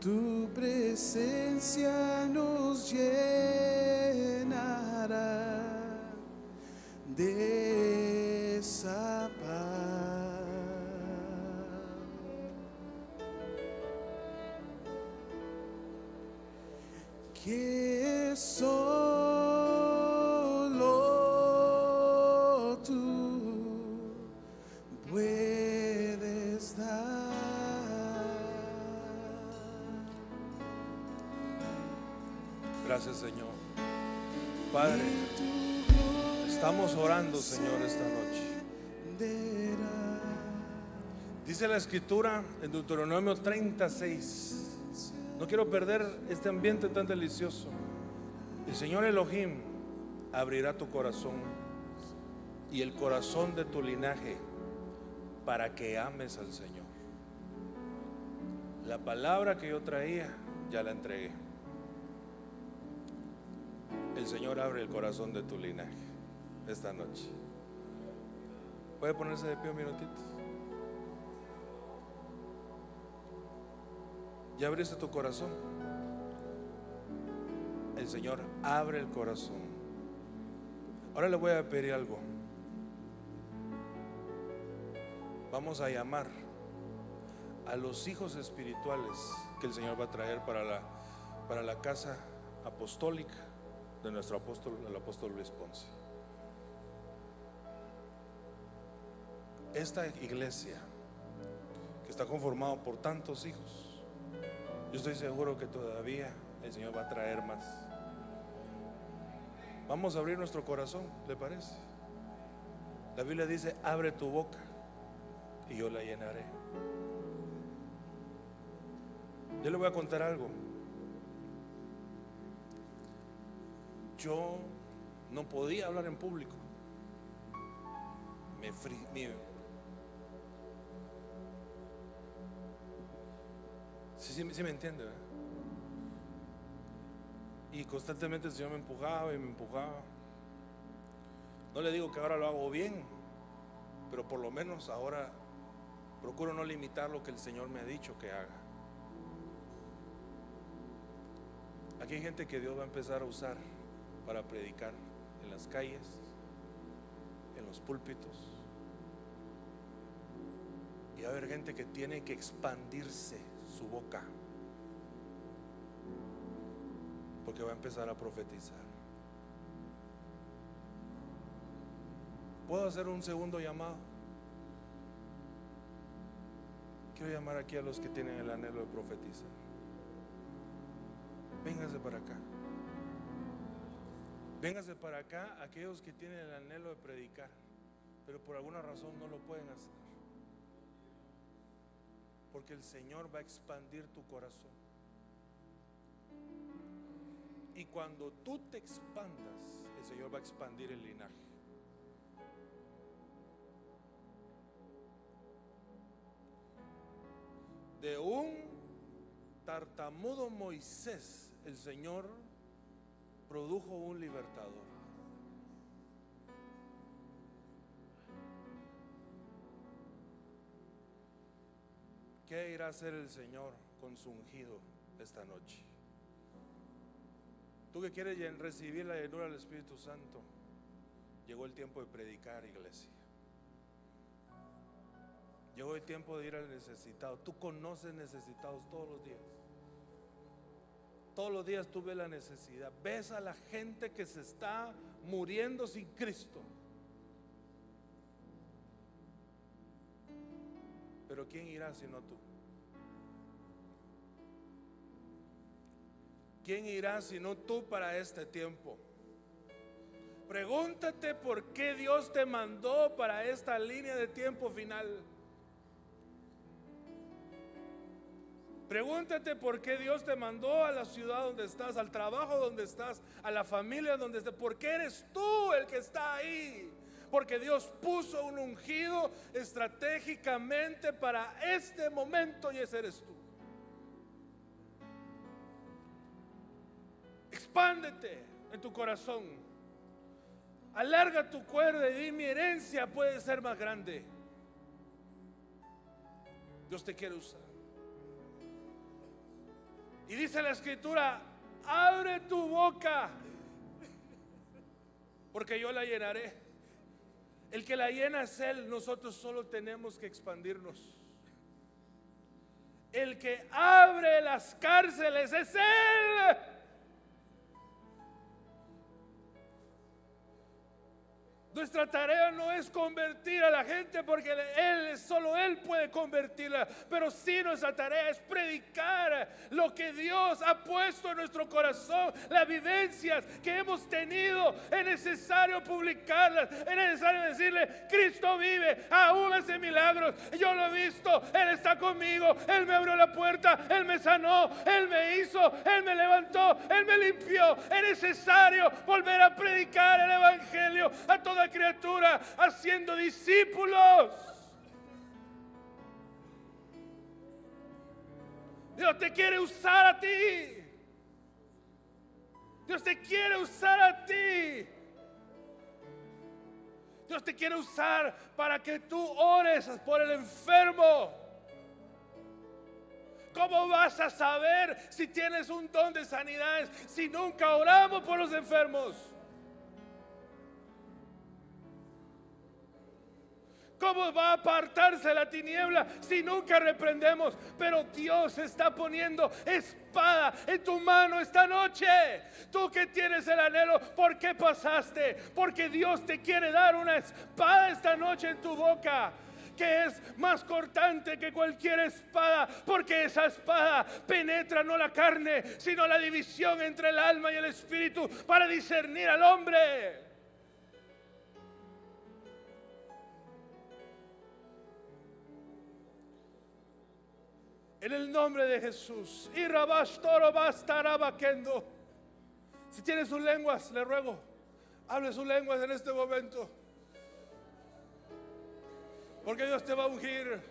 Tu presencia nos llenará de esa paz. Que solo tú puedes dar. Gracias, Señor. Padre, Estamos orando, Señor, esta noche. Dice la escritura en Deuteronomio 36. No quiero perder este ambiente tan delicioso. El Señor Elohim abrirá tu corazón y el corazón de tu linaje para que ames al Señor. La palabra que yo traía ya la entregué. El Señor abre el corazón de tu linaje esta noche. ¿Puede ponerse de pie un minutito? ¿Ya abriste tu corazón? El Señor abre el corazón. Ahora le voy a pedir algo. Vamos a llamar a los hijos espirituales que el Señor va a traer para la, para la casa apostólica de nuestro apóstol, el apóstol Luis Ponce. Esta iglesia que está conformada por tantos hijos, yo estoy seguro que todavía el Señor va a traer más. Vamos a abrir nuestro corazón, ¿le parece? La Biblia dice, abre tu boca y yo la llenaré. Yo le voy a contar algo. Yo no podía hablar en público. Me, me sí, sí, me entiende. ¿verdad? Y constantemente el Señor me empujaba y me empujaba. No le digo que ahora lo hago bien, pero por lo menos ahora procuro no limitar lo que el Señor me ha dicho que haga. Aquí hay gente que Dios va a empezar a usar para predicar en las calles, en los púlpitos. Y va a haber gente que tiene que expandirse su boca. Porque va a empezar a profetizar. ¿Puedo hacer un segundo llamado? Quiero llamar aquí a los que tienen el anhelo de profetizar. Véngase para acá. Véngase para acá aquellos que tienen el anhelo de predicar, pero por alguna razón no lo pueden hacer. Porque el Señor va a expandir tu corazón. Y cuando tú te expandas, el Señor va a expandir el linaje. De un tartamudo Moisés, el Señor produjo un libertador. ¿Qué irá a hacer el Señor con su ungido esta noche? Tú que quieres recibir la llenura del Espíritu Santo, llegó el tiempo de predicar, iglesia. Llegó el tiempo de ir al necesitado. Tú conoces necesitados todos los días. Todos los días tú ves la necesidad. Ves a la gente que se está muriendo sin Cristo. Pero ¿quién irá sino tú? ¿Quién irá sino tú para este tiempo? Pregúntate por qué Dios te mandó para esta línea de tiempo final. Pregúntate por qué Dios te mandó a la ciudad donde estás, al trabajo donde estás, a la familia donde estás. ¿Por qué eres tú el que está ahí? Porque Dios puso un ungido estratégicamente para este momento y ese eres tú. Expándete en tu corazón. Alarga tu cuerda y di mi herencia puede ser más grande. Dios te quiere usar. Y dice la escritura, abre tu boca, porque yo la llenaré. El que la llena es Él, nosotros solo tenemos que expandirnos. El que abre las cárceles es Él. Nuestra tarea no es convertir a la gente porque Él, solo Él puede convertirla, pero sí nuestra tarea es predicar lo que Dios ha puesto en nuestro corazón, las vivencias que hemos tenido. Es necesario publicarlas, es necesario decirle, Cristo vive, aún hace milagros, yo lo he visto, Él está conmigo, Él me abrió la puerta, Él me sanó, Él me hizo, Él me levantó, Él me limpió. Es necesario volver a predicar el Evangelio a toda criatura, haciendo discípulos. Dios te quiere usar a ti. Dios te quiere usar a ti. Dios te quiere usar para que tú ores por el enfermo. ¿Cómo vas a saber si tienes un don de sanidades si nunca oramos por los enfermos? ¿Cómo va a apartarse la tiniebla si nunca reprendemos? Pero Dios está poniendo espada en tu mano esta noche. Tú que tienes el anhelo, ¿por qué pasaste? Porque Dios te quiere dar una espada esta noche en tu boca que es más cortante que cualquier espada, porque esa espada penetra no la carne, sino la división entre el alma y el espíritu para discernir al hombre. En el nombre de Jesús. Y. Si tiene sus lenguas, le ruego, hable sus lenguas en este momento. Porque Dios te va a ungir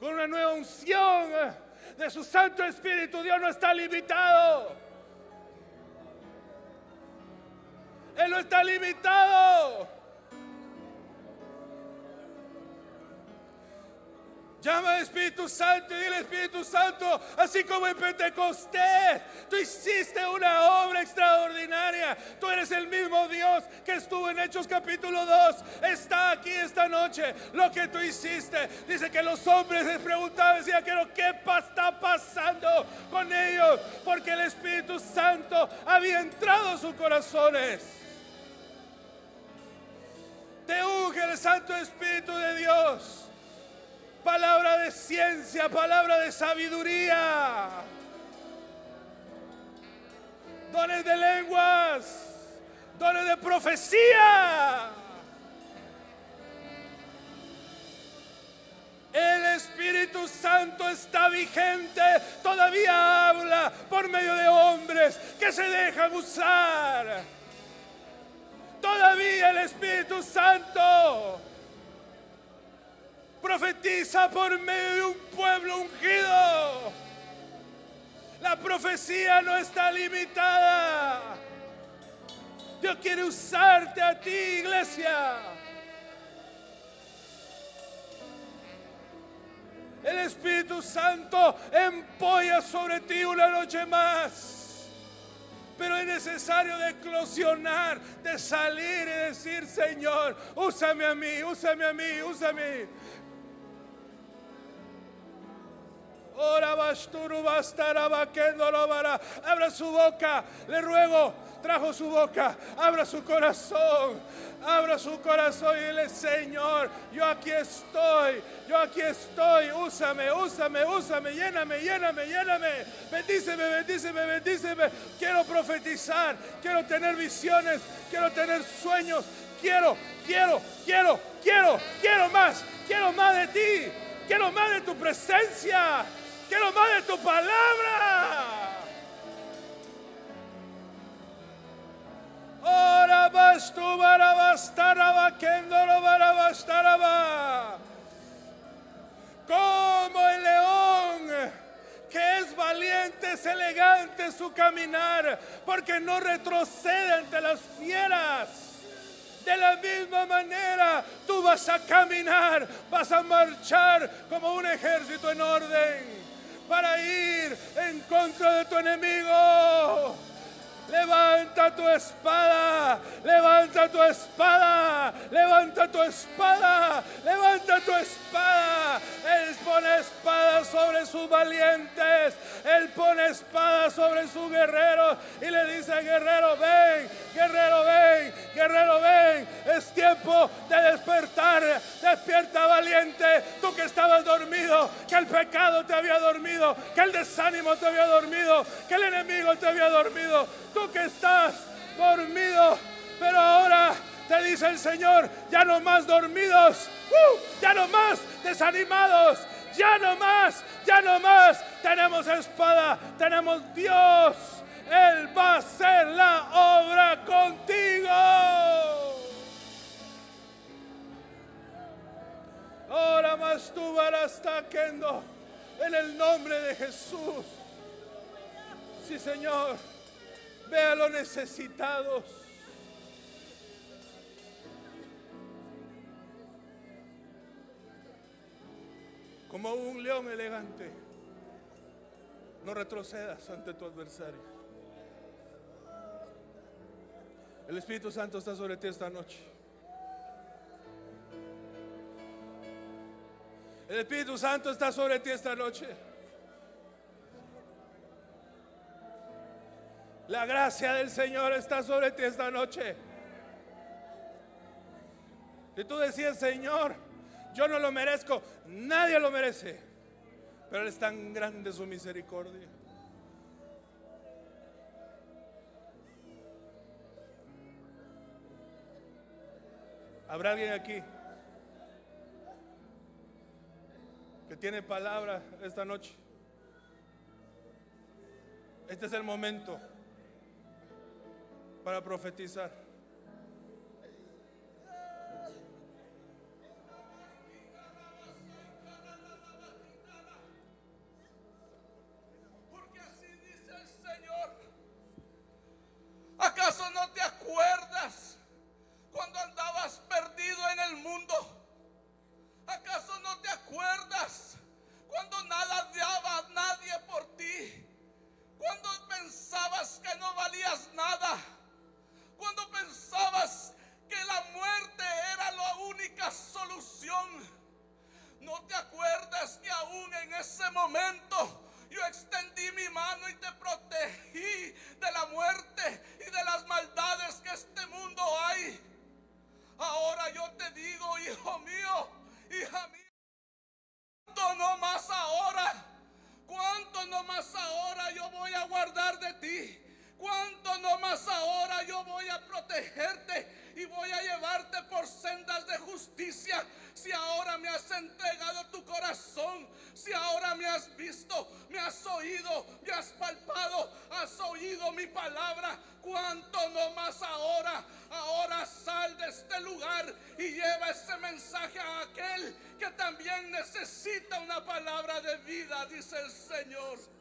con una nueva unción de su Santo Espíritu. Dios no está limitado. Él no está limitado. Llama al Espíritu Santo y dile Espíritu Santo, así como en Pentecostés, tú hiciste una obra extraordinaria. Tú eres el mismo Dios que estuvo en Hechos capítulo 2. Está aquí esta noche. Lo que tú hiciste. Dice que los hombres les preguntaban, decían, ¿qué está pasando con ellos? Porque el Espíritu Santo había entrado en sus corazones. Te unge el Santo Espíritu de Dios palabra de ciencia, palabra de sabiduría, dones de lenguas, dones de profecía. El Espíritu Santo está vigente, todavía habla por medio de hombres que se dejan usar. Todavía el Espíritu Santo Profetiza por medio de un pueblo ungido. La profecía no está limitada. Dios quiere usarte a ti, iglesia. El Espíritu Santo empolla sobre ti una noche más. Pero es necesario de eclosionar, de salir y decir, Señor, úsame a mí, úsame a mí, úsame. Abra su boca, le ruego, trajo su boca, abra su corazón, abra su corazón y dile, Señor, yo aquí estoy, yo aquí estoy, úsame, úsame, úsame, lléname, lléname, lléname, bendíceme, bendíceme, bendíceme. Quiero profetizar, quiero tener visiones, quiero tener sueños, quiero, quiero, quiero, quiero, quiero más, quiero más de ti, quiero más de tu presencia. Quiero más de tu palabra. Ora bastu barabastaraba kendoro barabastaraba. Como el león que es valiente, es elegante su caminar, porque no retrocede ante las fieras. De la misma manera, tú vas a caminar, vas a marchar como un ejército en orden para ir en contra de tu enemigo. Levanta tu espada, levanta tu espada, levanta tu espada, levanta tu espada. Él pone espada sobre sus valientes, Él pone espada sobre su guerrero y le dice, guerrero, ven, guerrero, ven, guerrero, ven. Es tiempo de despertar. Despierta valiente, tú que estabas dormido, que el pecado te había dormido, que el desánimo te había dormido, que el enemigo te había dormido. Que estás dormido, pero ahora te dice el Señor, ya no más dormidos, ¡uh! ya no más desanimados, ya no más, ya no más. Tenemos espada, tenemos Dios. Él va a hacer la obra contigo. Ahora más tú varás en el nombre de Jesús. Sí, Señor. Ve a los necesitados. Como un león elegante. No retrocedas ante tu adversario. El Espíritu Santo está sobre ti esta noche. El Espíritu Santo está sobre ti esta noche. La gracia del Señor está sobre ti esta noche. Y tú decías, Señor, yo no lo merezco, nadie lo merece, pero es tan grande su misericordia. ¿Habrá alguien aquí que tiene palabra esta noche? Este es el momento para profetizar. Mi palabra, ¿cuánto no más ahora? Ahora sal de este lugar y lleva ese mensaje a aquel que también necesita una palabra de vida, dice el Señor.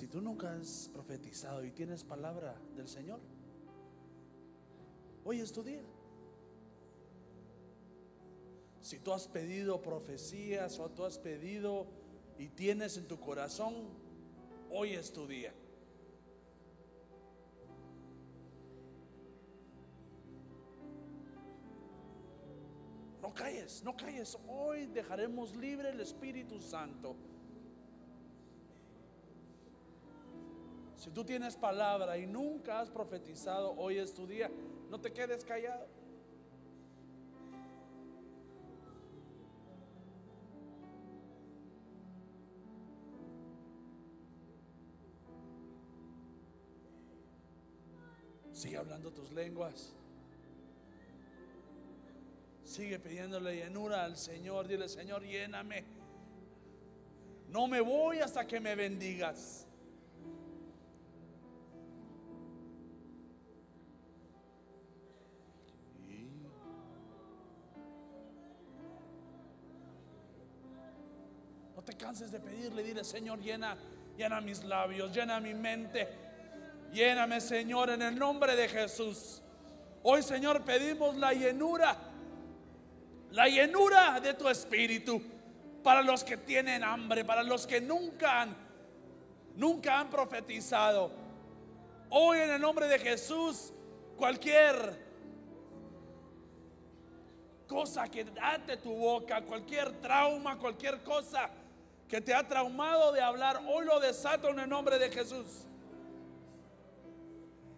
Si tú nunca has profetizado y tienes palabra del Señor, hoy es tu día. Si tú has pedido profecías o tú has pedido y tienes en tu corazón, hoy es tu día. No calles, no calles. Hoy dejaremos libre el Espíritu Santo. Si tú tienes palabra y nunca has profetizado, hoy es tu día. No te quedes callado. Sigue hablando tus lenguas. Sigue pidiéndole llenura al Señor. Dile, Señor, lléname. No me voy hasta que me bendigas. Canses de pedirle, dile, Señor, llena, llena mis labios, llena mi mente. Lléname, Señor, en el nombre de Jesús. Hoy, Señor, pedimos la llenura, la llenura de tu espíritu para los que tienen hambre, para los que nunca han, nunca han profetizado. Hoy, en el nombre de Jesús, cualquier cosa que ate tu boca, cualquier trauma, cualquier cosa que te ha traumado de hablar, hoy lo desato en el nombre de Jesús.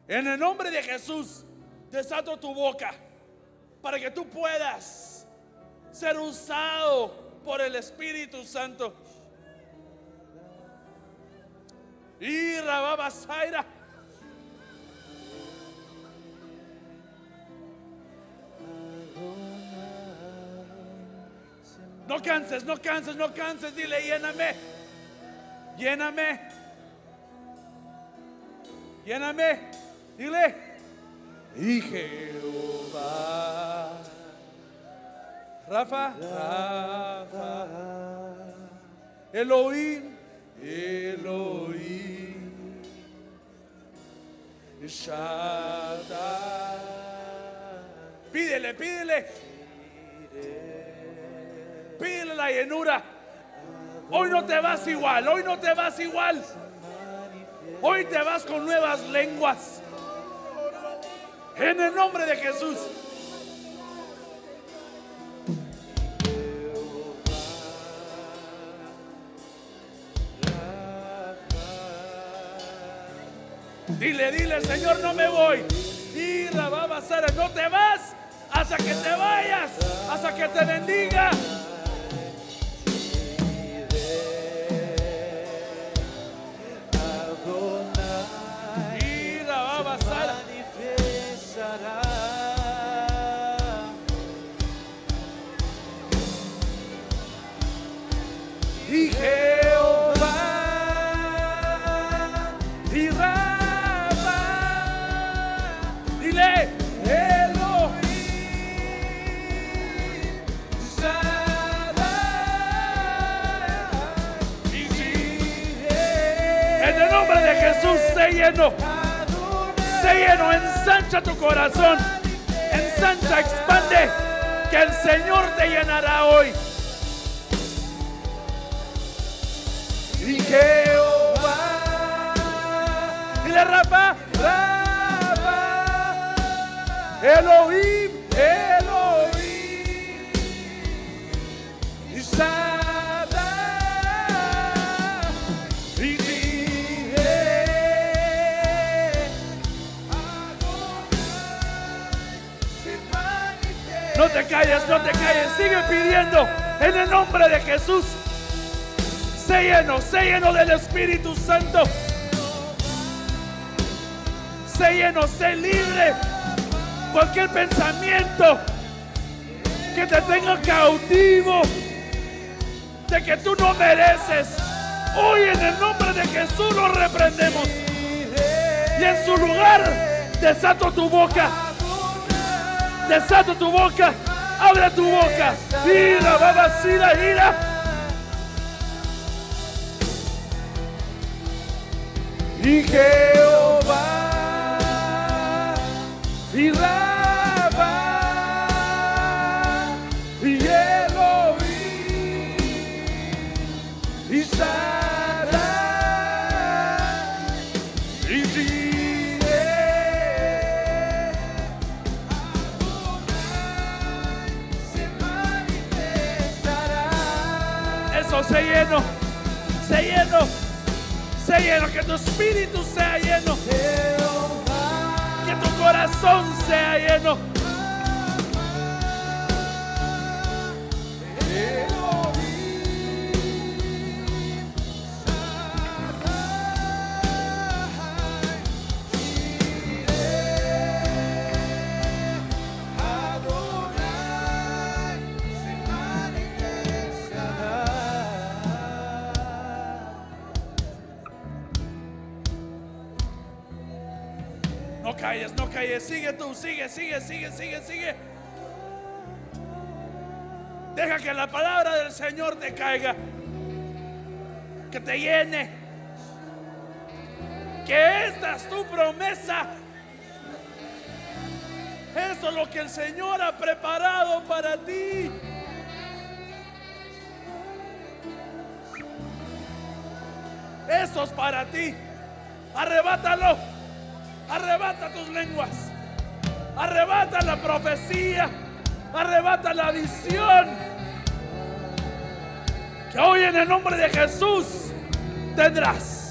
En el nombre de Jesús, desato tu boca para que tú puedas ser usado por el Espíritu Santo. Y Rababa No canses, no canses, no canses. Dile, lléname. Lléname. Lléname. Dile. Y Jehová. Rafa. Rafa. Elohim. Elohim. Shaddai. Pídele, pídele. Pídele la llenura. Hoy no te vas igual, hoy no te vas igual. Hoy te vas con nuevas lenguas. En el nombre de Jesús. Dile, dile, Señor, no me voy. Y la va a pasar, no te vas hasta que te vayas, hasta que te bendiga. Lleno, sé lleno, ensancha tu corazón, ensancha, expande, que el Señor te llenará hoy. y Jehová. Dile Rafa, Rafa, Elohim, Elohim, No te calles, no te calles, sigue pidiendo en el nombre de Jesús. Sé lleno, sé lleno del Espíritu Santo. Sé lleno, sé libre. Cualquier pensamiento que te tenga cautivo de que tú no mereces. Hoy en el nombre de Jesús lo reprendemos. Y en su lugar desato tu boca. Desato tu boca. Abre tu boca. Ira, babacira, ira. Y Jehová y Rabá se lleno, se lleno, se lleno, que tu espíritu sea lleno, que tu corazón sea lleno. Sigue tú, sigue, sigue, sigue, sigue, sigue. Deja que la palabra del Señor te caiga, que te llene, que esta es tu promesa. Eso es lo que el Señor ha preparado para ti. Eso es para ti. Arrebátalo. Arrebata tus lenguas. Arrebata la profecía. Arrebata la visión. Que hoy en el nombre de Jesús tendrás.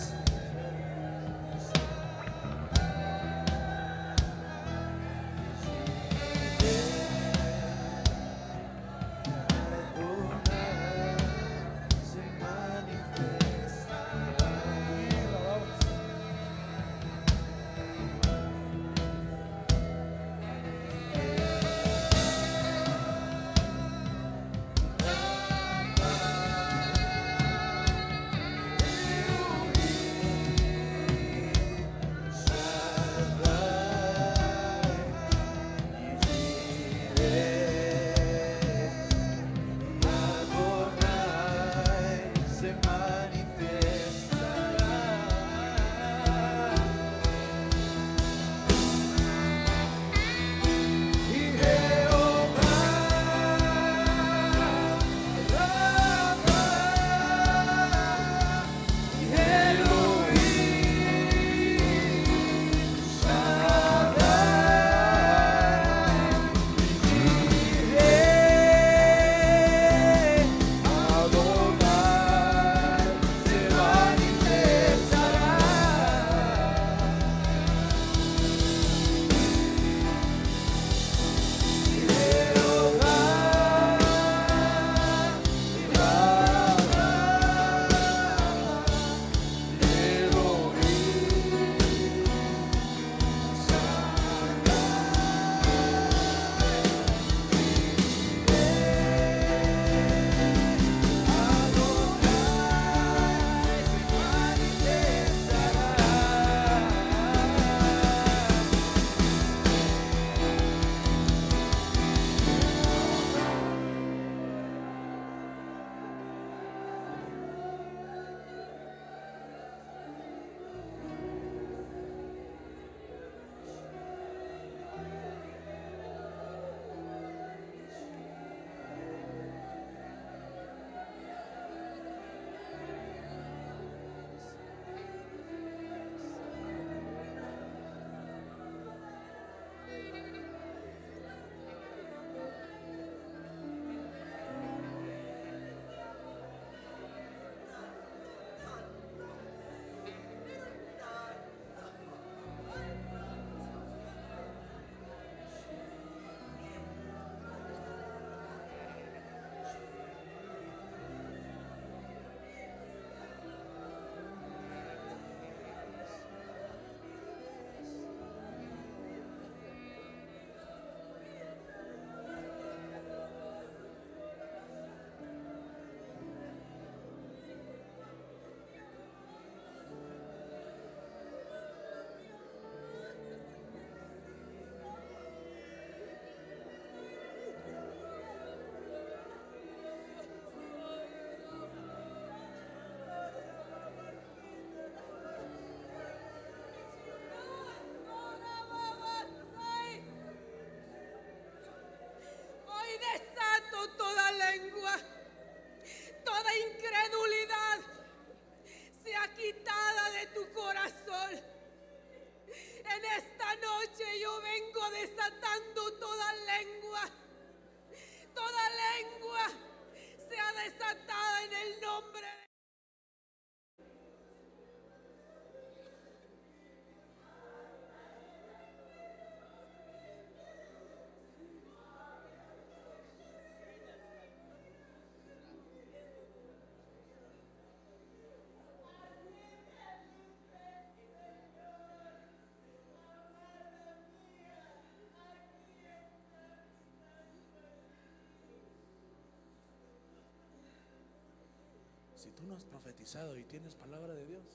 Si tú no has profetizado y tienes palabra de Dios,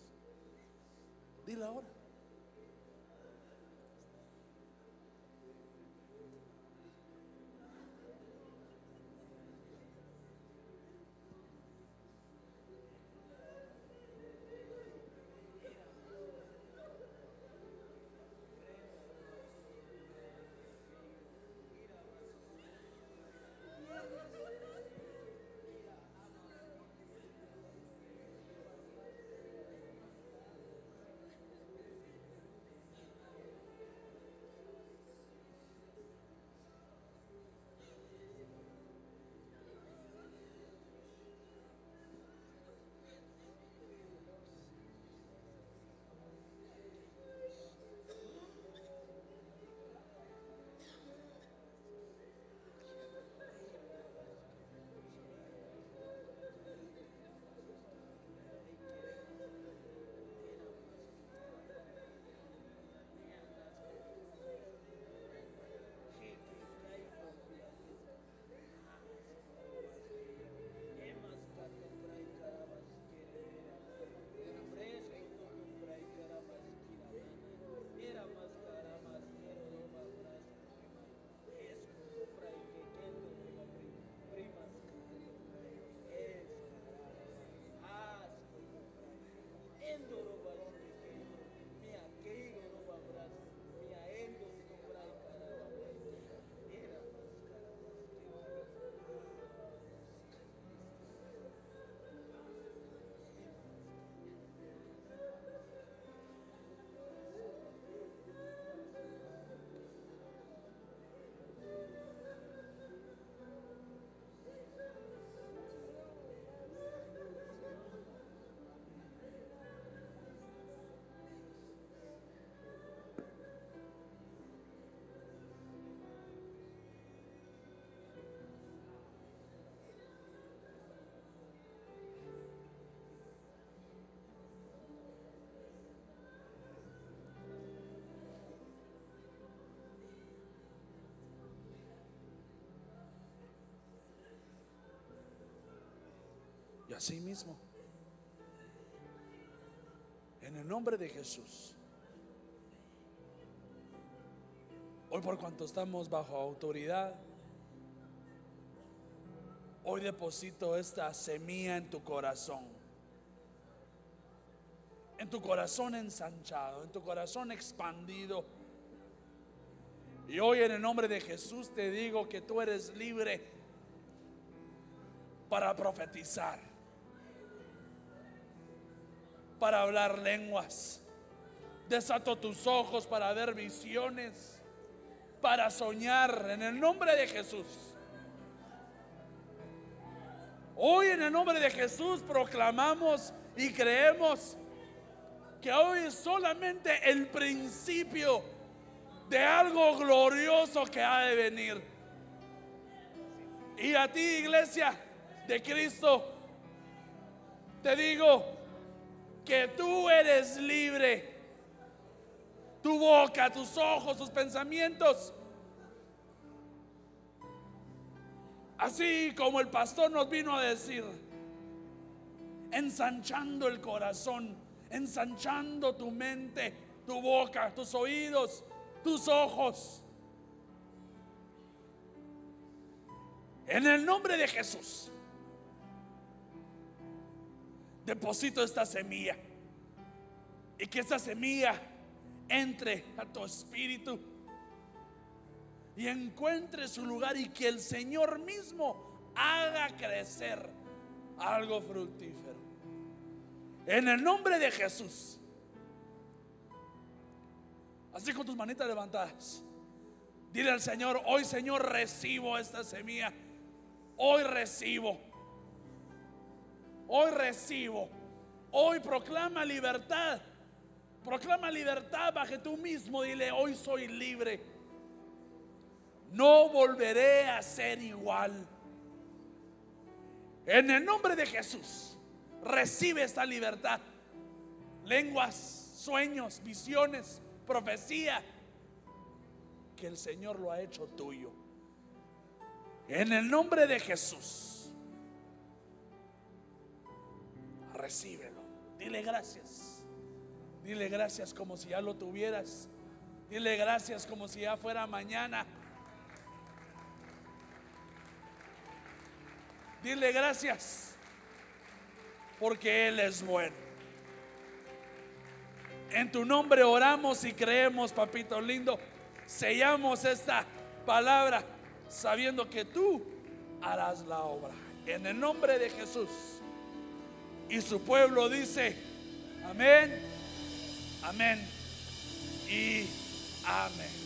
dile ahora. Y así mismo, en el nombre de Jesús, hoy por cuanto estamos bajo autoridad, hoy deposito esta semilla en tu corazón, en tu corazón ensanchado, en tu corazón expandido. Y hoy en el nombre de Jesús te digo que tú eres libre para profetizar para hablar lenguas. Desato tus ojos para ver visiones, para soñar en el nombre de Jesús. Hoy en el nombre de Jesús proclamamos y creemos que hoy es solamente el principio de algo glorioso que ha de venir. Y a ti, iglesia de Cristo, te digo, que tú eres libre. Tu boca, tus ojos, tus pensamientos. Así como el pastor nos vino a decir, ensanchando el corazón, ensanchando tu mente, tu boca, tus oídos, tus ojos. En el nombre de Jesús deposito esta semilla. Y que esta semilla entre a tu espíritu y encuentre su lugar y que el Señor mismo haga crecer algo fructífero. En el nombre de Jesús. Así con tus manitas levantadas. Dile al Señor, hoy Señor recibo esta semilla. Hoy recibo. Hoy recibo. Hoy proclama libertad. Proclama libertad bajo tú mismo. Dile, hoy soy libre. No volveré a ser igual. En el nombre de Jesús, recibe esta libertad. Lenguas, sueños, visiones, profecía. Que el Señor lo ha hecho tuyo. En el nombre de Jesús. Recíbelo. Dile gracias. Dile gracias como si ya lo tuvieras. Dile gracias como si ya fuera mañana. Dile gracias porque Él es bueno. En tu nombre oramos y creemos, papito lindo. Sellamos esta palabra sabiendo que tú harás la obra. En el nombre de Jesús. Y su pueblo dice, amén, amén y amén.